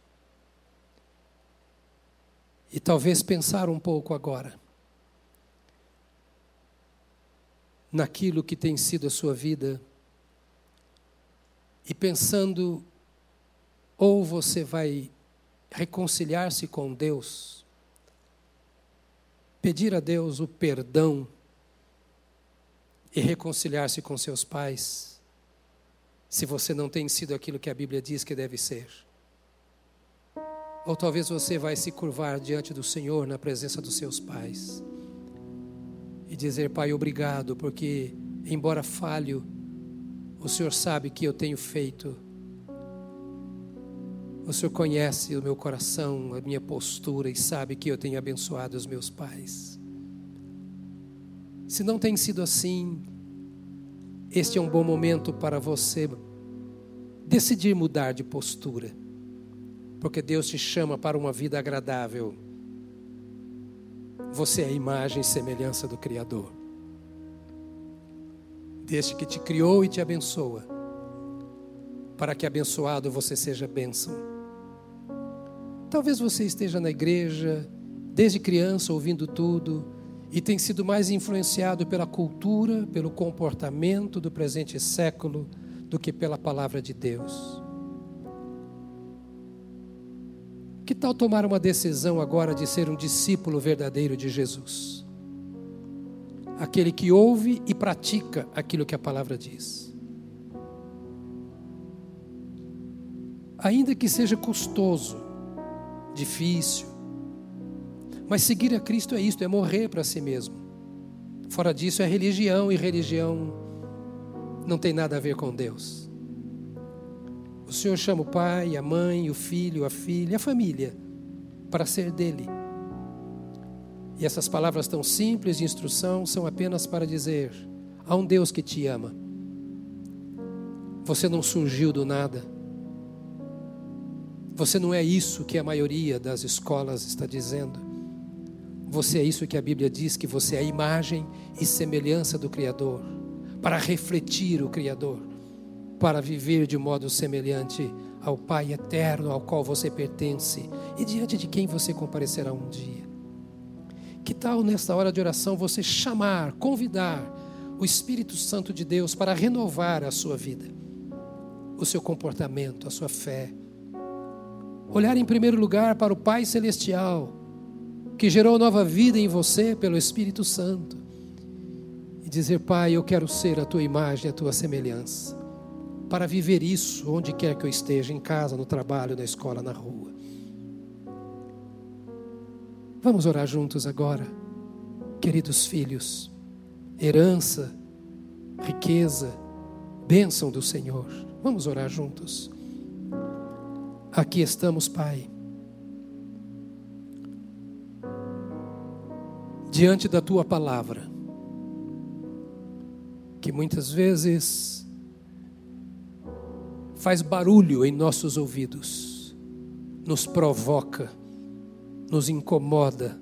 e talvez pensar um pouco agora naquilo que tem sido a sua vida? E pensando, ou você vai reconciliar-se com Deus, pedir a Deus o perdão e reconciliar-se com seus pais, se você não tem sido aquilo que a Bíblia diz que deve ser. Ou talvez você vai se curvar diante do Senhor na presença dos seus pais e dizer: Pai, obrigado, porque, embora falho, o Senhor sabe que eu tenho feito. O Senhor conhece o meu coração, a minha postura e sabe que eu tenho abençoado os meus pais. Se não tem sido assim, este é um bom momento para você decidir mudar de postura, porque Deus te chama para uma vida agradável. Você é a imagem e semelhança do Criador deste que te criou e te abençoa, para que abençoado você seja bênção. Talvez você esteja na igreja desde criança ouvindo tudo e tem sido mais influenciado pela cultura, pelo comportamento do presente século do que pela palavra de Deus. Que tal tomar uma decisão agora de ser um discípulo verdadeiro de Jesus? Aquele que ouve e pratica aquilo que a palavra diz. Ainda que seja custoso, difícil, mas seguir a Cristo é isto, é morrer para si mesmo. Fora disso é religião e religião não tem nada a ver com Deus. O Senhor chama o pai, a mãe, o filho, a filha, a família para ser dele. E essas palavras tão simples de instrução são apenas para dizer: há um Deus que te ama. Você não surgiu do nada. Você não é isso que a maioria das escolas está dizendo. Você é isso que a Bíblia diz que você é a imagem e semelhança do Criador, para refletir o Criador, para viver de modo semelhante ao Pai eterno ao qual você pertence e diante de quem você comparecerá um dia. Que tal nesta hora de oração você chamar, convidar o Espírito Santo de Deus para renovar a sua vida? o seu comportamento, a sua fé. Olhar em primeiro lugar para o Pai Celestial, que gerou nova vida em você pelo Espírito Santo. E dizer, Pai, eu quero ser a tua imagem, a tua semelhança. Para viver isso onde quer que eu esteja, em casa, no trabalho, na escola, na rua. Vamos orar juntos agora, queridos filhos. Herança, riqueza, bênção do Senhor. Vamos orar juntos. Aqui estamos, Pai. Diante da tua palavra, que muitas vezes faz barulho em nossos ouvidos, nos provoca, nos incomoda.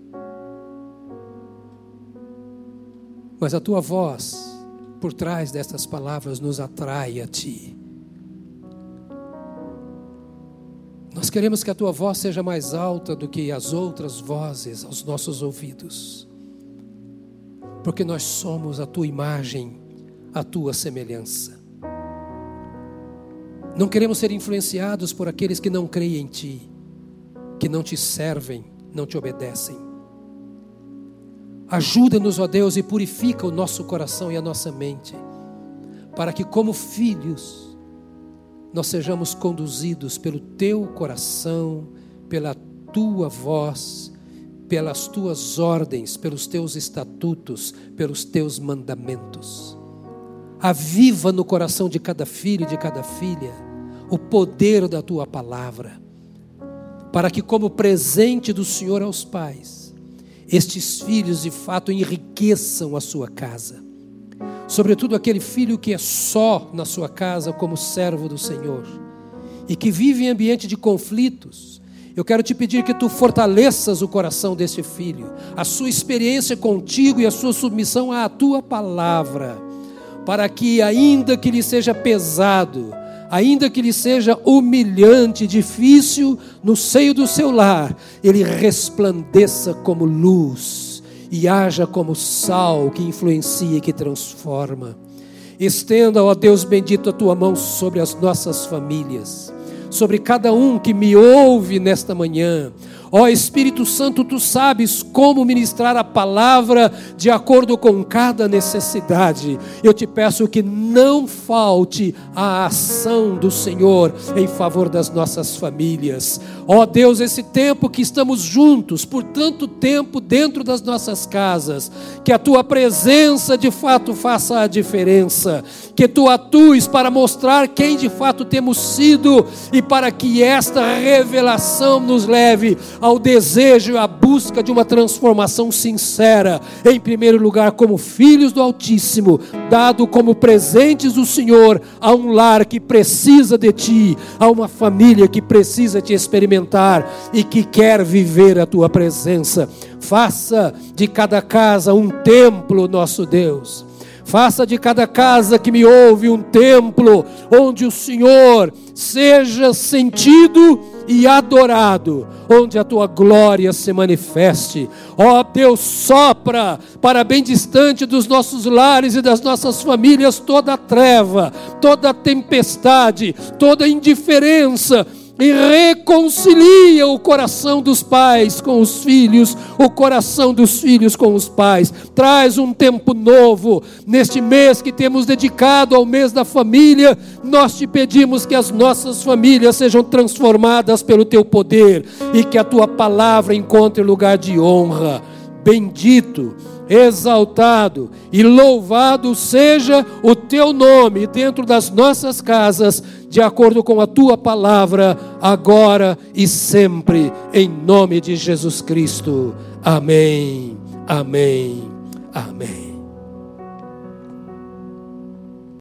Mas a tua voz, por trás destas palavras, nos atrai a ti. Nós queremos que a tua voz seja mais alta do que as outras vozes aos nossos ouvidos, porque nós somos a tua imagem, a tua semelhança. Não queremos ser influenciados por aqueles que não creem em ti, que não te servem, não te obedecem. Ajuda-nos, ó Deus, e purifica o nosso coração e a nossa mente, para que, como filhos, nós sejamos conduzidos pelo teu coração, pela tua voz, pelas tuas ordens, pelos teus estatutos, pelos teus mandamentos. Aviva no coração de cada filho e de cada filha o poder da tua palavra, para que, como presente do Senhor aos pais, estes filhos de fato enriqueçam a sua casa sobretudo aquele filho que é só na sua casa como servo do Senhor e que vive em ambiente de conflitos. Eu quero te pedir que tu fortaleças o coração desse filho, a sua experiência contigo e a sua submissão à tua palavra, para que, ainda que lhe seja pesado, ainda que lhe seja humilhante, difícil, no seio do seu lar, ele resplandeça como luz e haja como sal que influencia e que transforma. Estenda, ó Deus bendito, a tua mão sobre as nossas famílias, sobre cada um que me ouve nesta manhã, Ó Espírito Santo, tu sabes como ministrar a palavra de acordo com cada necessidade. Eu te peço que não falte a ação do Senhor em favor das nossas famílias. Ó Deus, esse tempo que estamos juntos, por tanto tempo dentro das nossas casas, que a tua presença de fato faça a diferença, que tu atues para mostrar quem de fato temos sido e para que esta revelação nos leve ao desejo e à busca de uma transformação sincera, em primeiro lugar, como filhos do Altíssimo, dado como presentes do Senhor a um lar que precisa de ti, a uma família que precisa te experimentar e que quer viver a tua presença. Faça de cada casa um templo, nosso Deus Faça de cada casa que me ouve um templo onde o Senhor seja sentido e adorado, onde a tua glória se manifeste. Ó oh, Deus, sopra para bem distante dos nossos lares e das nossas famílias toda a treva, toda a tempestade, toda a indiferença e reconcilia o coração dos pais com os filhos, o coração dos filhos com os pais. Traz um tempo novo neste mês que temos dedicado ao mês da família. Nós te pedimos que as nossas famílias sejam transformadas pelo teu poder e que a tua palavra encontre lugar de honra. Bendito exaltado e louvado seja o teu nome dentro das nossas casas, de acordo com a tua palavra, agora e sempre, em nome de Jesus Cristo. Amém, amém, amém.